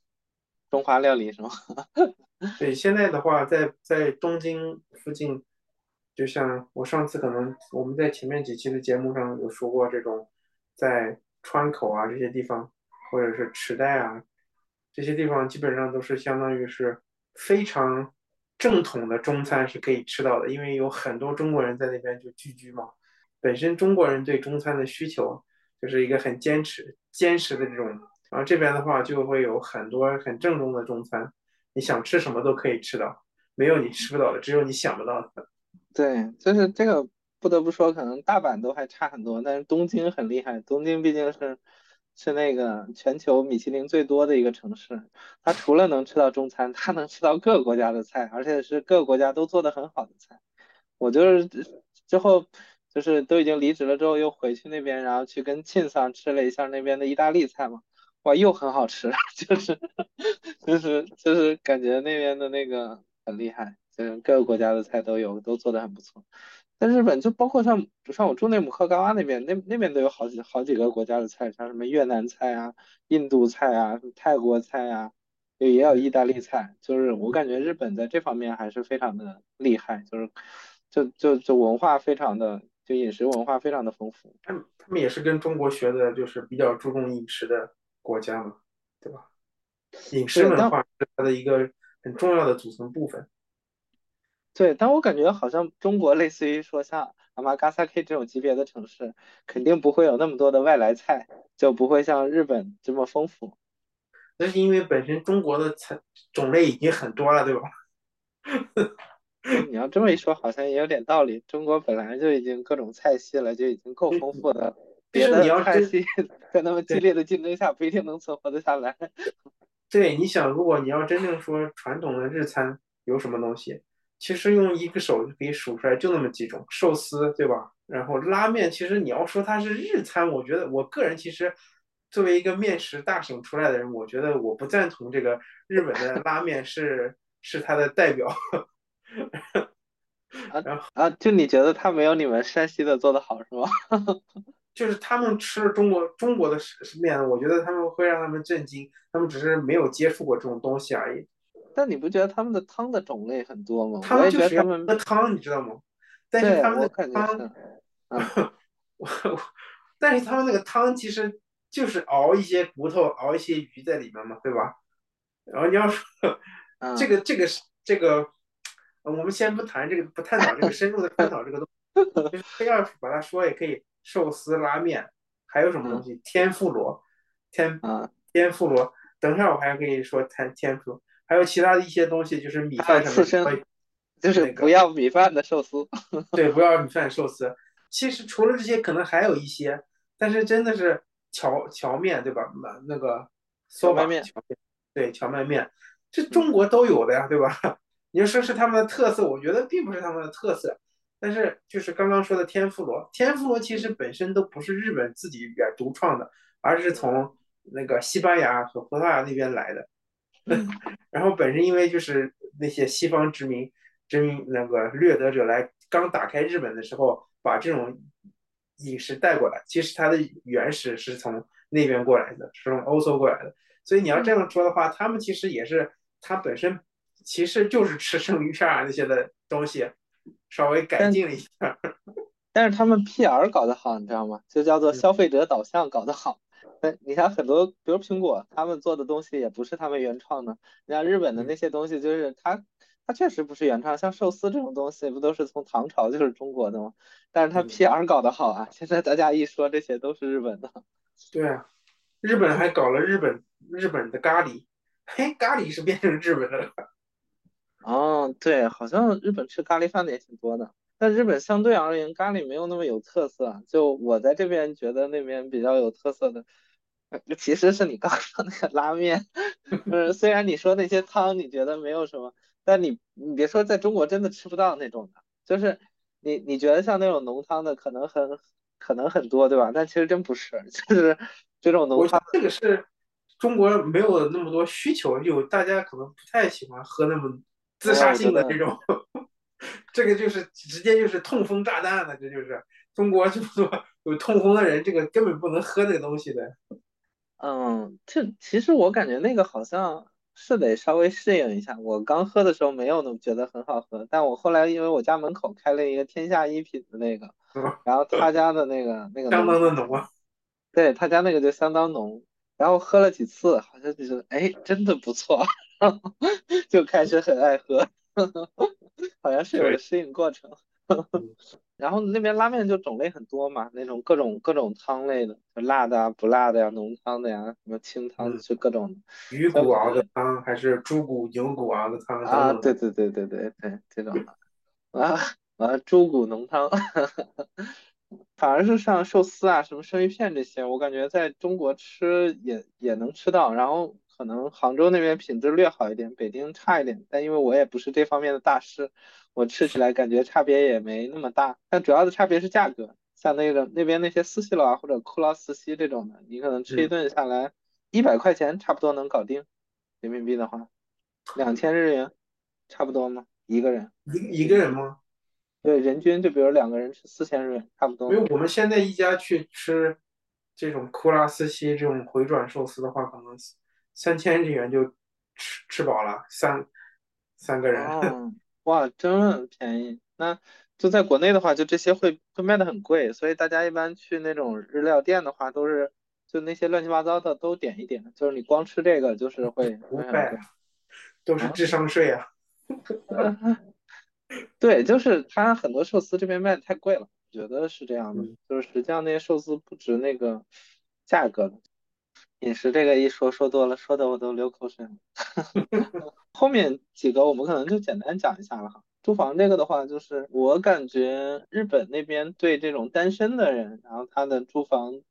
中华料理是吗？对，现在的话，在在东京附近，就像我上次可能我们在前面几期的节目上有说过，这种在。川口啊这些地方，或者是池袋啊这些地方，基本上都是相当于是非常正统的中餐是可以吃到的，因为有很多中国人在那边就聚居嘛。本身中国人对中餐的需求就是一个很坚持、坚持的这种，然后这边的话就会有很多很正宗的中餐，你想吃什么都可以吃到，没有你吃不到的，只有你想不到的。对，就是这个。不得不说，可能大阪都还差很多，但是东京很厉害。东京毕竟是是那个全球米其林最多的一个城市，它除了能吃到中餐，它能吃到各个国家的菜，而且是各个国家都做的很好的菜。我就是之后就是都已经离职了之后，又回去那边，然后去跟庆桑吃了一下那边的意大利菜嘛，哇，又很好吃，就是就是就是感觉那边的那个很厉害，就是各个国家的菜都有，都做的很不错。在日本，就包括像像我住内姆克嘎洼那边，那那边都有好几好几个国家的菜，像什么越南菜啊、印度菜啊、泰国菜啊，也也有意大利菜。就是我感觉日本在这方面还是非常的厉害，就是就就就文化非常的，就饮食文化非常的丰富。他们他们也是跟中国学的，就是比较注重饮食的国家嘛，对吧？饮食文化是它的一个很重要的组成部分。对，但我感觉好像中国类似于说像阿玛嘎萨 K 这种级别的城市，肯定不会有那么多的外来菜，就不会像日本这么丰富。那是因为本身中国的菜种类已经很多了，对吧？你要这么一说，好像也有点道理。中国本来就已经各种菜系了，就已经够丰富的。别的菜系在那么激烈的竞争下，不一定能存活得下来。对，你想，如果你要真正说传统的日餐有什么东西，其实用一个手就可以数出来，就那么几种，寿司，对吧？然后拉面，其实你要说它是日餐，我觉得我个人其实作为一个面食大省出来的人，我觉得我不赞同这个日本的拉面是是它的代表。啊啊！就你觉得他没有你们山西的做的好是吗？就是他们吃中国中国的面，我觉得他们会让他们震惊，他们只是没有接触过这种东西而已。但你不觉得他们的汤的种类很多吗？他们就是他们喝汤，你知道吗？但是他们的汤，我但是他们那个汤其实就是熬一些骨头，熬一些鱼在里面嘛，对吧？然后你要说 这个这个是这个。我们先不谈这个，不探讨这个深入的探讨这个东西，就是非要把它说也可以，寿司、拉面，还有什么东西？天妇罗，天啊，天妇罗。等一下我还跟你说谈天妇罗，还有其他的一些东西，就是米饭上面，就是不要米饭的寿司。对，不要米饭寿司。其实除了这些，可能还有一些，但是真的是荞荞面对吧？那个荞麦面，对，荞麦面，这中国都有的呀，对吧？你要说是他们的特色，我觉得并不是他们的特色，但是就是刚刚说的天妇罗，天妇罗其实本身都不是日本自己原独创的，而是从那个西班牙和葡萄牙那边来的。然后本身因为就是那些西方殖民殖民那个掠夺者来刚打开日本的时候，把这种饮食带过来，其实它的原始是从那边过来的，是从欧洲过来的。所以你要这样说的话，他们其实也是它本身。其实就是吃生鱼片啊那些的东西，稍微改进了一下。但是他们 PR 搞得好，你知道吗？就叫做消费者导向搞得好。对，你看很多，比如苹果，他们做的东西也不是他们原创的。你像日本的那些东西，就是它它确实不是原创，像寿司这种东西，不都是从唐朝就是中国的吗？但是它 PR 搞得好啊，现在大家一说这些都是日本的。对啊，日本还搞了日本日本的咖喱，嘿，咖喱是变成日本的了。哦，对，好像日本吃咖喱饭的也挺多的，但日本相对而言咖喱没有那么有特色。就我在这边觉得那边比较有特色的，其实是你刚说那个拉面。是，虽然你说那些汤你觉得没有什么，但你你别说在中国真的吃不到那种的，就是你你觉得像那种浓汤的可能很可能很多，对吧？但其实真不是，就是这种浓汤。这个是中国没有那么多需求，有大家可能不太喜欢喝那么。自杀性的这种，这个就是直接就是痛风炸弹了，这就是中国这么多有痛风的人，这个根本不能喝这个东西的。嗯，这其实我感觉那个好像是得稍微适应一下。我刚喝的时候没有那么觉得很好喝，但我后来因为我家门口开了一个天下一品的那个，然后他家的那个那个相当的浓啊，对他家那个就相当浓，然后喝了几次，好像就觉得哎，真的不错。就开始很爱喝，好像是有个适应过程。然后那边拉面就种类很多嘛，那种各种各种汤类的，就辣的啊、不辣的呀，浓汤的呀，什么清汤就各种。鱼骨熬的汤还是猪骨、牛骨熬的汤？啊，对对对对对对，这种的。啊啊，猪骨浓汤，反而是像寿司啊、什么生鱼片这些，我感觉在中国吃也也能吃到，然后。可能杭州那边品质略好一点，北京差一点。但因为我也不是这方面的大师，我吃起来感觉差别也没那么大。但主要的差别是价格，像那个那边那些四喜楼啊或者库劳斯西这种的，你可能吃一顿下来一百块钱差不多能搞定，人民币的话，两千日元差不多吗？一个人一一个人吗？对，人均就比如两个人吃四千日元差不多。因为我们现在一家去吃这种库拉斯西这种回转寿司的话，可能。三千日元就吃吃饱了，三三个人。哇，真便宜！那就在国内的话，就这些会会卖的很贵，所以大家一般去那种日料店的话，都是就那些乱七八糟的都点一点，就是你光吃这个就是会 不贵，都是智商税啊。对，就是他很多寿司这边卖的太贵了，我觉得是这样的，就是实际上那些寿司不值那个价格的。饮食这个一说说多了，说的我都流口水了。后面几个我们可能就简单讲一下了哈。住房这个的话，就是我感觉日本那边对这种单身的人，然后他的住房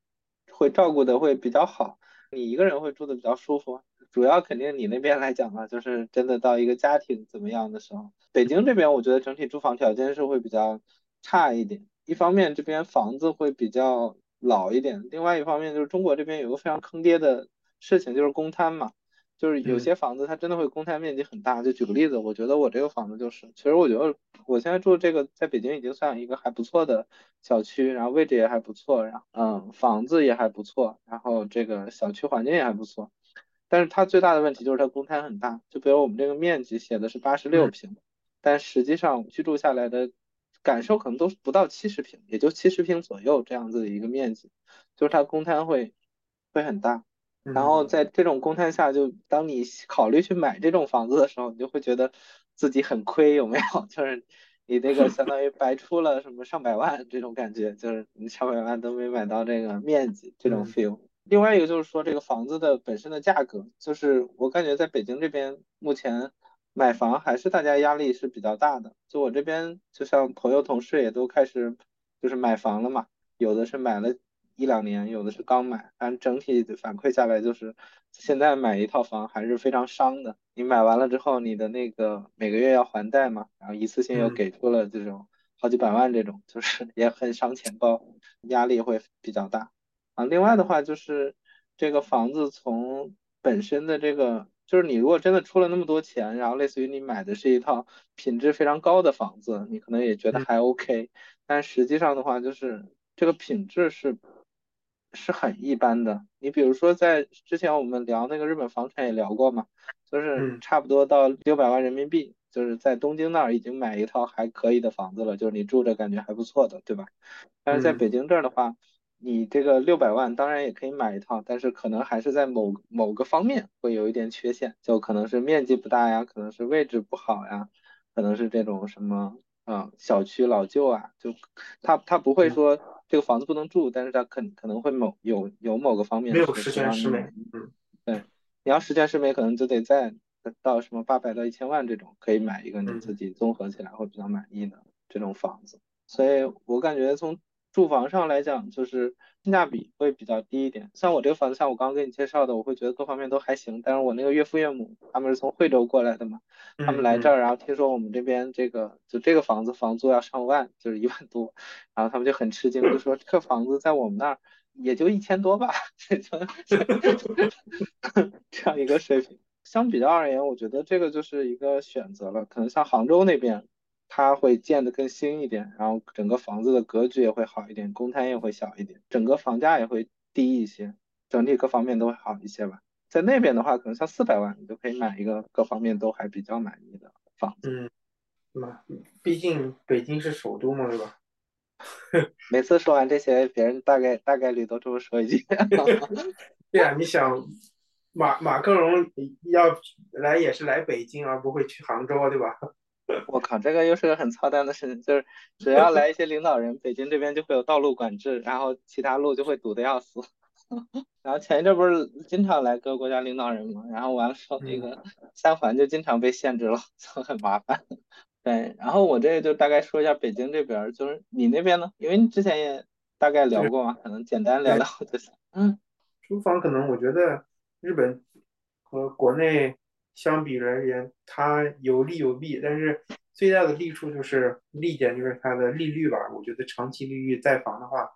会照顾的会比较好，你一个人会住的比较舒服。主要肯定你那边来讲呢，就是真的到一个家庭怎么样的时候，北京这边我觉得整体住房条件是会比较差一点。一方面这边房子会比较老一点，另外一方面就是中国这边有个非常坑爹的事情，就是公摊嘛，就是有些房子它真的会公摊面积很大。就举个例子，我觉得我这个房子就是，其实我觉得我现在住这个在北京已经算一个还不错的小区，然后位置也还不错，然后嗯房子也还不错，然后这个小区环境也还不错。但是它最大的问题就是它公摊很大，就比如我们这个面积写的是八十六平，但实际上居住下来的感受可能都不到七十平，也就七十平左右这样子的一个面积，就是它公摊会会很大。然后在这种公摊下，就当你考虑去买这种房子的时候，你就会觉得自己很亏，有没有？就是你这个相当于白出了什么上百万这种感觉，就是你上百万都没买到这个面积，这种 feel。另外一个就是说，这个房子的本身的价格，就是我感觉在北京这边，目前买房还是大家压力是比较大的。就我这边，就像朋友同事也都开始就是买房了嘛，有的是买了一两年，有的是刚买。但整体反馈下来，就是现在买一套房还是非常伤的。你买完了之后，你的那个每个月要还贷嘛，然后一次性又给出了这种好几百万这种，就是也很伤钱包，压力会比较大。啊，另外的话就是这个房子从本身的这个，就是你如果真的出了那么多钱，然后类似于你买的是一套品质非常高的房子，你可能也觉得还 OK，但实际上的话就是这个品质是是很一般的。你比如说在之前我们聊那个日本房产也聊过嘛，就是差不多到六百万人民币，就是在东京那儿已经买一套还可以的房子了，就是你住着感觉还不错的，对吧？但是在北京这儿的话。你这个六百万当然也可以买一套，但是可能还是在某某个方面会有一点缺陷，就可能是面积不大呀，可能是位置不好呀，可能是这种什么啊小区老旧啊，就他他不会说这个房子不能住，但是他可可能会某有有某个方面没有十全十美，嗯，对，你要十全十美，可能就得在到什么八百到一千万这种，可以买一个你自己综合起来会比较满意的这种房子，所以我感觉从。住房上来讲，就是性价比会比较低一点。像我这个房子，像我刚刚给你介绍的，我会觉得各方面都还行。但是我那个岳父岳母他们是从惠州过来的嘛，他们来这儿，然后听说我们这边这个就这个房子房租要上万，就是一万多，然后他们就很吃惊，就说这个房子在我们那儿也就一千多吧，这 样一个水平。相比较而言，我觉得这个就是一个选择了。可能像杭州那边。它会建的更新一点，然后整个房子的格局也会好一点，公摊也会小一点，整个房价也会低一些，整体各方面都会好一些吧。在那边的话，可能像四百万，你就可以买一个各方面都还比较满意的房子。嗯，嘛，毕竟北京是首都嘛，对吧？每次说完这些，别人大概大概率都这么说一句。对啊，你想，马马克龙要来也是来北京，而不会去杭州，对吧？我靠，这个又是个很操蛋的事情，就是只要来一些领导人，北京这边就会有道路管制，然后其他路就会堵得要死。然后前一阵不是经常来各个国家领导人嘛，然后完了之后那个三环就经常被限制了，就很麻烦。对，然后我这就大概说一下北京这边，就是你那边呢？因为你之前也大概聊过嘛，可能简单聊聊就行。嗯，租房可能我觉得日本和国内。相比而言，它有利有弊，但是最大的利处就是利点就是它的利率吧。我觉得长期利率贷房的话，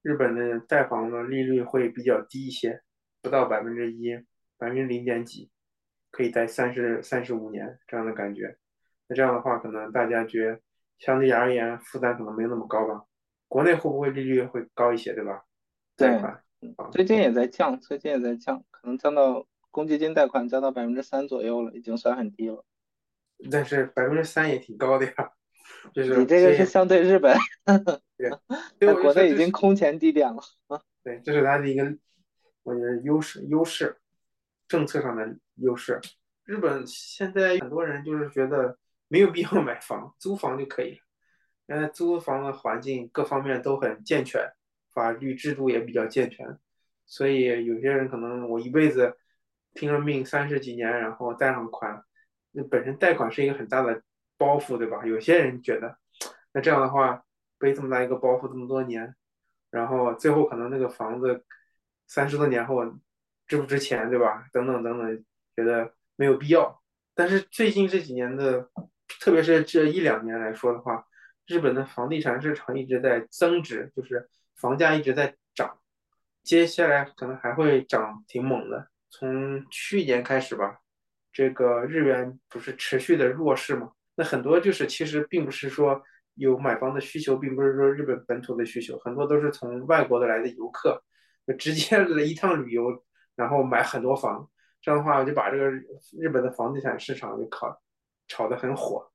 日本的贷房的利率会比较低一些，不到百分之一，百分之零点几，可以贷三十三十五年这样的感觉。那这样的话，可能大家觉相对而言负担可能没那么高吧。国内会不会利率会高一些，对吧？贷款，最近也在降，最近也在降，可能降到。公积金贷款降到百分之三左右了，已经算很低了。但是百分之三也挺高的呀。就是你这个是相对日本，对，在国内已经空前低点了。对，这是它的一个我觉得优势，优势，政策上的优势。日本现在很多人就是觉得没有必要买房，租房就可以了。因为租房的环境各方面都很健全，法律制度也比较健全。所以有些人可能我一辈子拼了命三十几年，然后贷上款，那本身贷款是一个很大的包袱，对吧？有些人觉得，那这样的话背这么大一个包袱这么多年，然后最后可能那个房子三十多年后值不值钱，对吧？等等等等，觉得没有必要。但是最近这几年的，特别是这一两年来说的话，日本的房地产市场一直在增值，就是房价一直在涨，接下来可能还会涨挺猛的。从去年开始吧，这个日元不是持续的弱势嘛？那很多就是其实并不是说有买房的需求，并不是说日本本土的需求，很多都是从外国的来的游客，就直接来一趟旅游，然后买很多房。这样的话，就把这个日本的房地产市场就炒炒得很火，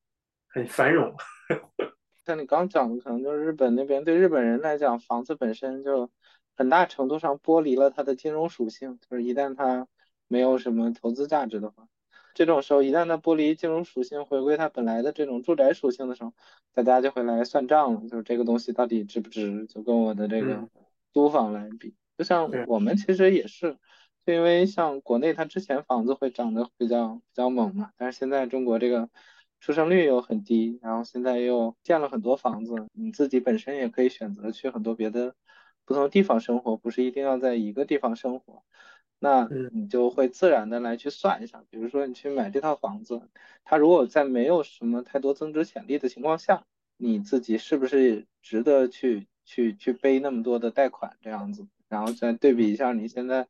很繁荣。像你刚讲的，可能就是日本那边对日本人来讲，房子本身就很大程度上剥离了它的金融属性，就是一旦它没有什么投资价值的话，这种时候一旦它剥离金融属性，回归它本来的这种住宅属性的时候，大家就会来算账了，就是这个东西到底值不值，就跟我的这个租房来比。就像我们其实也是。就因为像国内，它之前房子会涨得比较比较猛嘛，但是现在中国这个出生率又很低，然后现在又建了很多房子，你自己本身也可以选择去很多别的不同地方生活，不是一定要在一个地方生活，那你就会自然的来去算一下，比如说你去买这套房子，它如果在没有什么太多增值潜力的情况下，你自己是不是值得去去去背那么多的贷款这样子，然后再对比一下你现在。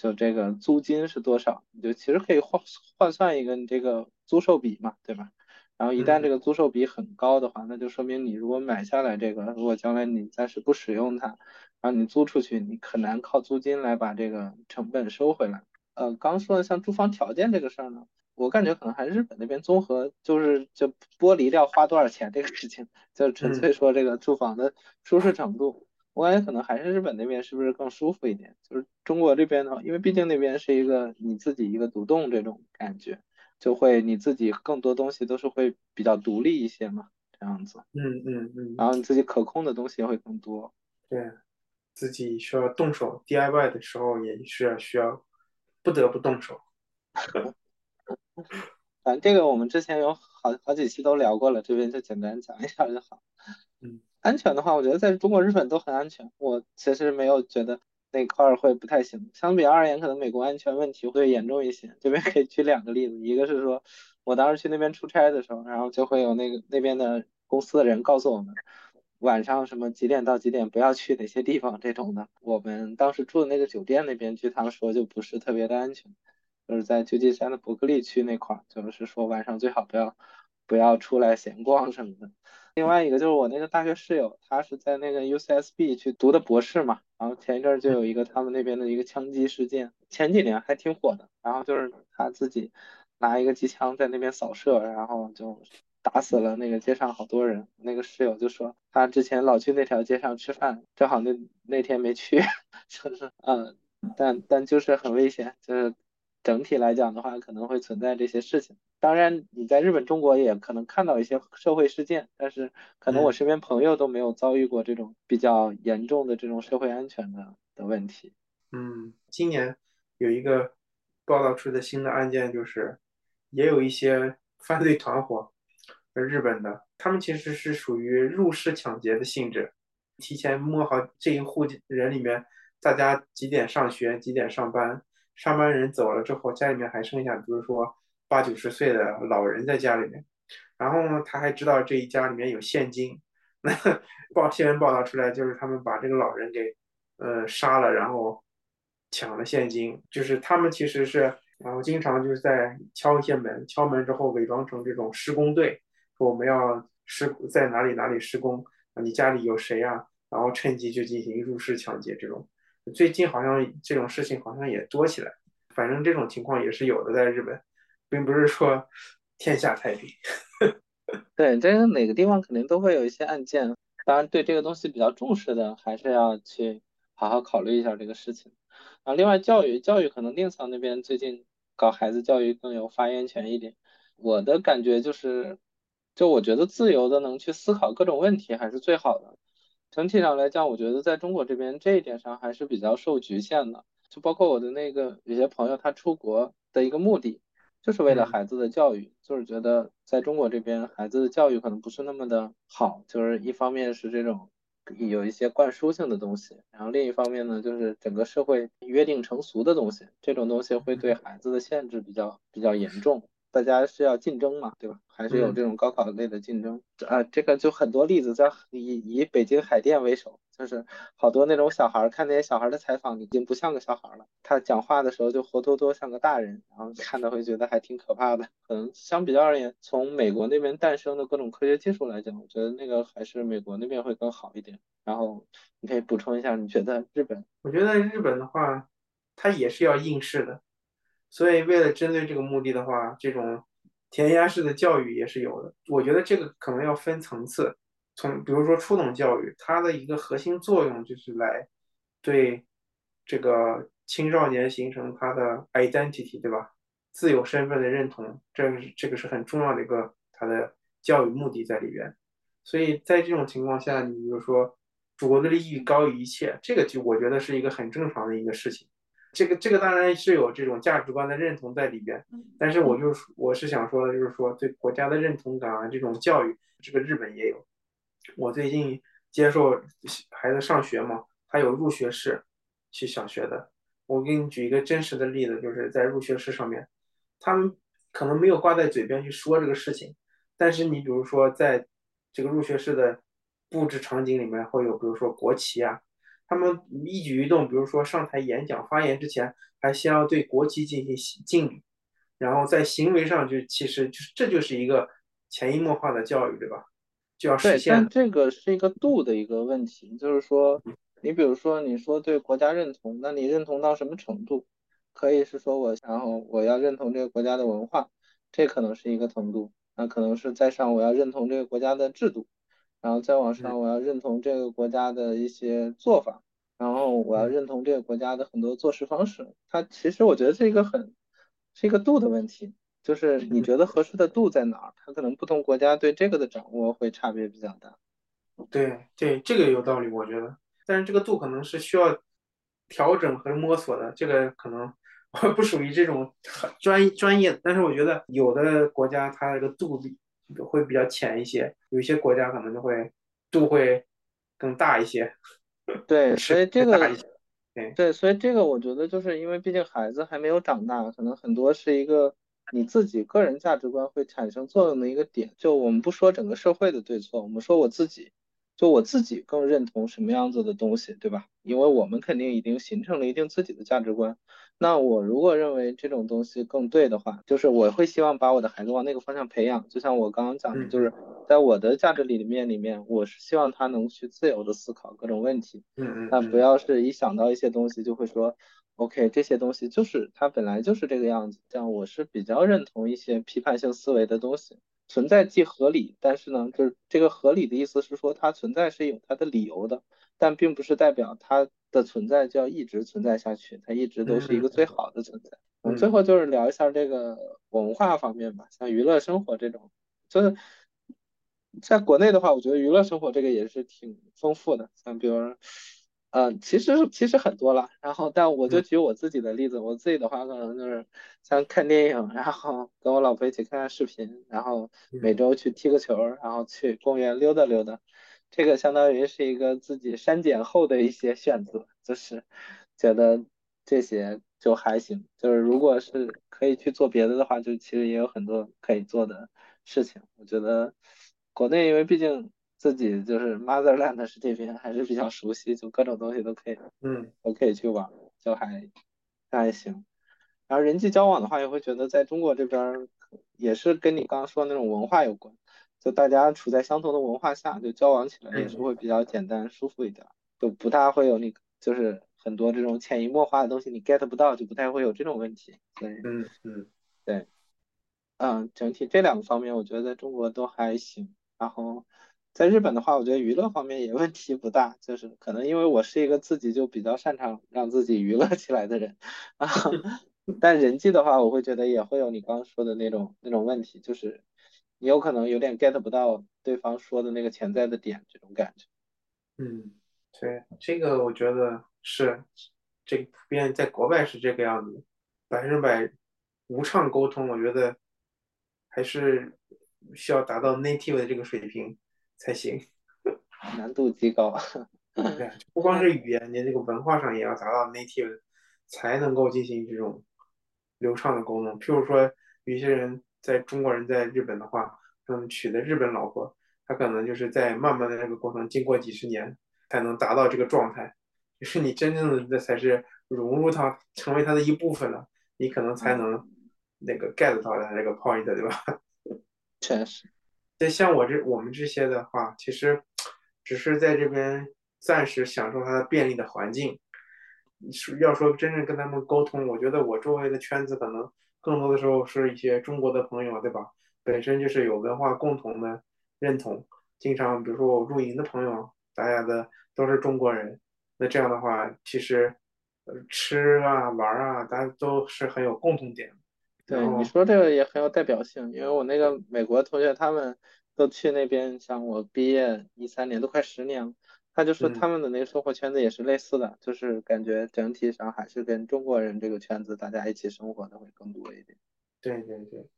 就这个租金是多少，你就其实可以换换算一个你这个租售比嘛，对吧？然后一旦这个租售比很高的话，那就说明你如果买下来这个，如果将来你暂时不使用它，然后你租出去，你很难靠租金来把这个成本收回来。呃，刚说的像住房条件这个事儿呢，我感觉可能还是日本那边综合就是就剥离掉花多少钱这个事情，就纯粹说这个住房的舒适程度。我感觉可能还是日本那边是不是更舒服一点？就是中国这边的话，因为毕竟那边是一个你自己一个独栋这种感觉，就会你自己更多东西都是会比较独立一些嘛，这样子。嗯嗯嗯。然后你自己可控的东西也会更多。对，自己需要动手 DIY 的时候也是需要不得不动手。反正这个我们之前有好好几期都聊过了，这边就简单讲一下就好。嗯。安全的话，我觉得在中国、日本都很安全。我其实没有觉得那块儿会不太行。相比而言，可能美国安全问题会严重一些。这边可以举两个例子，一个是说，我当时去那边出差的时候，然后就会有那个那边的公司的人告诉我们，晚上什么几点到几点不要去哪些地方这种的。我们当时住的那个酒店那边，据他们说就不是特别的安全，就是在旧金山的伯克利区那块儿，就是说晚上最好不要不要出来闲逛什么的。另外一个就是我那个大学室友，他是在那个 UCSB 去读的博士嘛，然后前一阵就有一个他们那边的一个枪击事件，前几年还挺火的，然后就是他自己拿一个机枪在那边扫射，然后就打死了那个街上好多人。那个室友就说他之前老去那条街上吃饭，正好那那天没去，就是嗯，但但就是很危险，就是整体来讲的话可能会存在这些事情。当然，你在日本、中国也可能看到一些社会事件，但是可能我身边朋友都没有遭遇过这种比较严重的这种社会安全的的问题。嗯，今年有一个报道出的新的案件，就是也有一些犯罪团伙，日本的，他们其实是属于入室抢劫的性质，提前摸好这一户人里面大家几点上学、几点上班，上班人走了之后，家里面还剩下，比如说。八九十岁的老人在家里面，然后呢，他还知道这一家里面有现金，那报新闻报道出来就是他们把这个老人给呃杀了，然后抢了现金，就是他们其实是然后经常就是在敲一些门，敲门之后伪装成这种施工队，说我们要施在哪里哪里施工，你家里有谁啊？然后趁机就进行入室抢劫这种，最近好像这种事情好像也多起来，反正这种情况也是有的，在日本。并不是说天下太平，对，这个哪个地方肯定都会有一些案件。当然，对这个东西比较重视的，还是要去好好考虑一下这个事情。啊，另外教育，教育可能令嫂那边最近搞孩子教育更有发言权一点。我的感觉就是，就我觉得自由的能去思考各种问题还是最好的。整体上来讲，我觉得在中国这边这一点上还是比较受局限的。就包括我的那个有些朋友，他出国的一个目的，就是为了孩子的教育，就是觉得在中国这边孩子的教育可能不是那么的好，就是一方面是这种有一些灌输性的东西，然后另一方面呢，就是整个社会约定成俗的东西，这种东西会对孩子的限制比较比较严重。大家是要竞争嘛，对吧？还是有这种高考类的竞争啊？这个就很多例子，在以以北京海淀为首，就是好多那种小孩，看那些小孩的采访，已经不像个小孩了。他讲话的时候就活脱脱像个大人，然后看的会觉得还挺可怕的。可能相比较而言，从美国那边诞生的各种科学技术来讲，我觉得那个还是美国那边会更好一点。然后你可以补充一下，你觉得日本？我觉得日本的话，它也是要应试的。所以，为了针对这个目的的话，这种填鸭式的教育也是有的。我觉得这个可能要分层次，从比如说初等教育，它的一个核心作用就是来对这个青少年形成他的 identity，对吧？自有身份的认同，这个这个是很重要的一个它的教育目的在里边。所以在这种情况下，你比如说祖国的利益高于一切，这个就我觉得是一个很正常的一个事情。这个这个当然是有这种价值观的认同在里边，但是我就是我是想说的，就是说对国家的认同感啊，这种教育，这个日本也有。我最近接受孩子上学嘛，他有入学式去小学的。我给你举一个真实的例子，就是在入学式上面，他们可能没有挂在嘴边去说这个事情，但是你比如说在这个入学式的布置场景里面会有，比如说国旗啊。他们一举一动，比如说上台演讲发言之前，还先要对国旗进行敬礼，然后在行为上就其实就是这就是一个潜移默化的教育，对吧？就要实现。但这个是一个度的一个问题，就是说，你比如说你说对国家认同，那你认同到什么程度？可以是说我然后我要认同这个国家的文化，这可能是一个程度，那可能是在上我要认同这个国家的制度。然后再往上，我要认同这个国家的一些做法，然后我要认同这个国家的很多做事方式。它其实我觉得是一个很是一个度的问题，就是你觉得合适的度在哪儿？它可能不同国家对这个的掌握会差别比较大。对对，这个有道理，我觉得。但是这个度可能是需要调整和摸索的，这个可能我不属于这种专专业的。但是我觉得有的国家它这个度比会比较浅一些，有一些国家可能就会度会更大一些。对，所以这个，对对，所以这个我觉得就是因为毕竟孩子还没有长大，可能很多是一个你自己个人价值观会产生作用的一个点。就我们不说整个社会的对错，我们说我自己。就我自己更认同什么样子的东西，对吧？因为我们肯定已经形成了一定自己的价值观。那我如果认为这种东西更对的话，就是我会希望把我的孩子往那个方向培养。就像我刚刚讲的，就是在我的价值理念里面，我是希望他能去自由的思考各种问题。但不要是一想到一些东西就会说，OK，这些东西就是它本来就是这个样子。这样我是比较认同一些批判性思维的东西。存在即合理，但是呢，就是这个合理的意思是说它存在是有它的理由的，但并不是代表它的存在就要一直存在下去，它一直都是一个最好的存在。我们最后就是聊一下这个文化方面吧，像娱乐生活这种，就是在国内的话，我觉得娱乐生活这个也是挺丰富的，像比如。嗯，其实其实很多了，然后但我就举我自己的例子，我自己的话可能就是像看电影，然后跟我老婆一起看看视频，然后每周去踢个球，然后去公园溜达溜达，这个相当于是一个自己删减后的一些选择，就是觉得这些就还行，就是如果是可以去做别的的话，就其实也有很多可以做的事情。我觉得国内因为毕竟。自己就是 motherland 是这边还是比较熟悉，就各种东西都可以，嗯，都可以去玩，就还还行。然后人际交往的话，也会觉得在中国这边也是跟你刚刚说的那种文化有关，就大家处在相同的文化下，就交往起来也是会比较简单舒服一点，就不大会有那个就是很多这种潜移默化的东西你 get 不到，就不太会有这种问题。对，嗯嗯，对，嗯，整体这两个方面我觉得在中国都还行，然后。在日本的话，我觉得娱乐方面也问题不大，就是可能因为我是一个自己就比较擅长让自己娱乐起来的人啊，但人际的话，我会觉得也会有你刚刚说的那种那种问题，就是你有可能有点 get 不到对方说的那个潜在的点，这种感觉。嗯，对，这个我觉得是，这个普遍在国外是这个样子，百分之百无畅沟通，我觉得还是需要达到 native 的这个水平才行。难度极高。对，不光是语言，你这个文化上也要达到 native，才能够进行这种流畅的沟通。譬如说，有些人在中国人在日本的话，他们，娶的日本老婆，他可能就是在慢慢的这个过程，经过几十年才能达到这个状态。就是你真正的那才是融入他，成为他的一部分了，你可能才能那个 get 到他这个 point，对吧？确实。就像我这我们这些的话，其实只是在这边。暂时享受它的便利的环境，是要说真正跟他们沟通，我觉得我周围的圈子可能更多的时候是一些中国的朋友，对吧？本身就是有文化共同的认同，经常比如说我露营的朋友，大家的都是中国人，那这样的话，其实吃啊玩啊，大家都是很有共同点。对你说这个也很有代表性，因为我那个美国同学他们都去那边，像我毕业一三年都快十年了。他就说他们的那个生活圈子也是类似的，就是感觉整体上还是跟中国人这个圈子大家一起生活的会更多一点。对对对，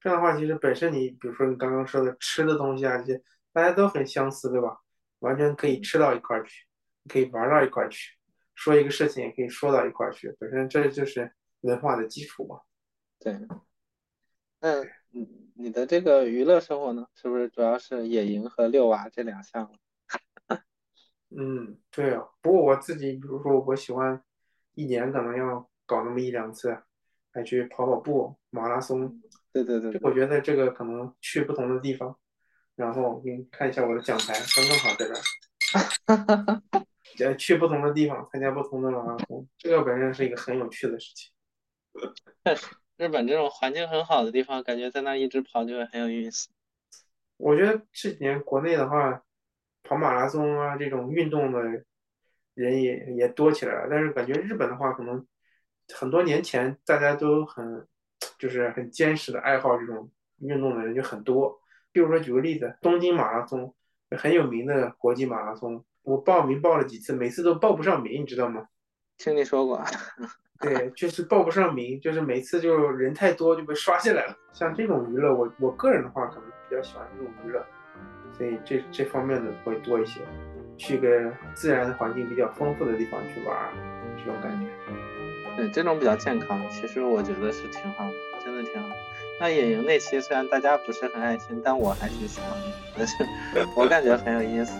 这样的话其实本身你比如说你刚刚说的吃的东西啊这些，大家都很相似，对吧？完全可以吃到一块儿去，可以玩到一块儿去，说一个事情也可以说到一块儿去，本身这就是文化的基础嘛。对。那你你的这个娱乐生活呢，是不是主要是野营和遛娃这两项？嗯，对啊。不过我自己，比如说，我喜欢一年可能要搞那么一两次，还去跑跑步、马拉松。对对对。我觉得这个可能去不同的地方，然后给你看一下我的奖牌，刚刚好在这儿。哈哈哈哈去不同的地方，参加不同的马拉松，这个本身是一个很有趣的事情。确实，日本这种环境很好的地方，感觉在那一直跑就会很有意思。我觉得这几年国内的话。跑马拉松啊，这种运动的人也也多起来了。但是感觉日本的话，可能很多年前大家都很就是很坚实的爱好这种运动的人就很多。比如说举个例子，东京马拉松很有名的国际马拉松，我报名报了几次，每次都报不上名，你知道吗？听你说过。对，就是报不上名，就是每次就人太多就被刷下来了。像这种娱乐，我我个人的话，可能比较喜欢这种娱乐。所以这这方面的会多一些，去个自然环境比较丰富的地方去玩，这种感觉。对，这种比较健康，其实我觉得是挺好的，真的挺好。那野营那期虽然大家不是很爱听，但我还挺喜欢的，但 是我感觉很有意思。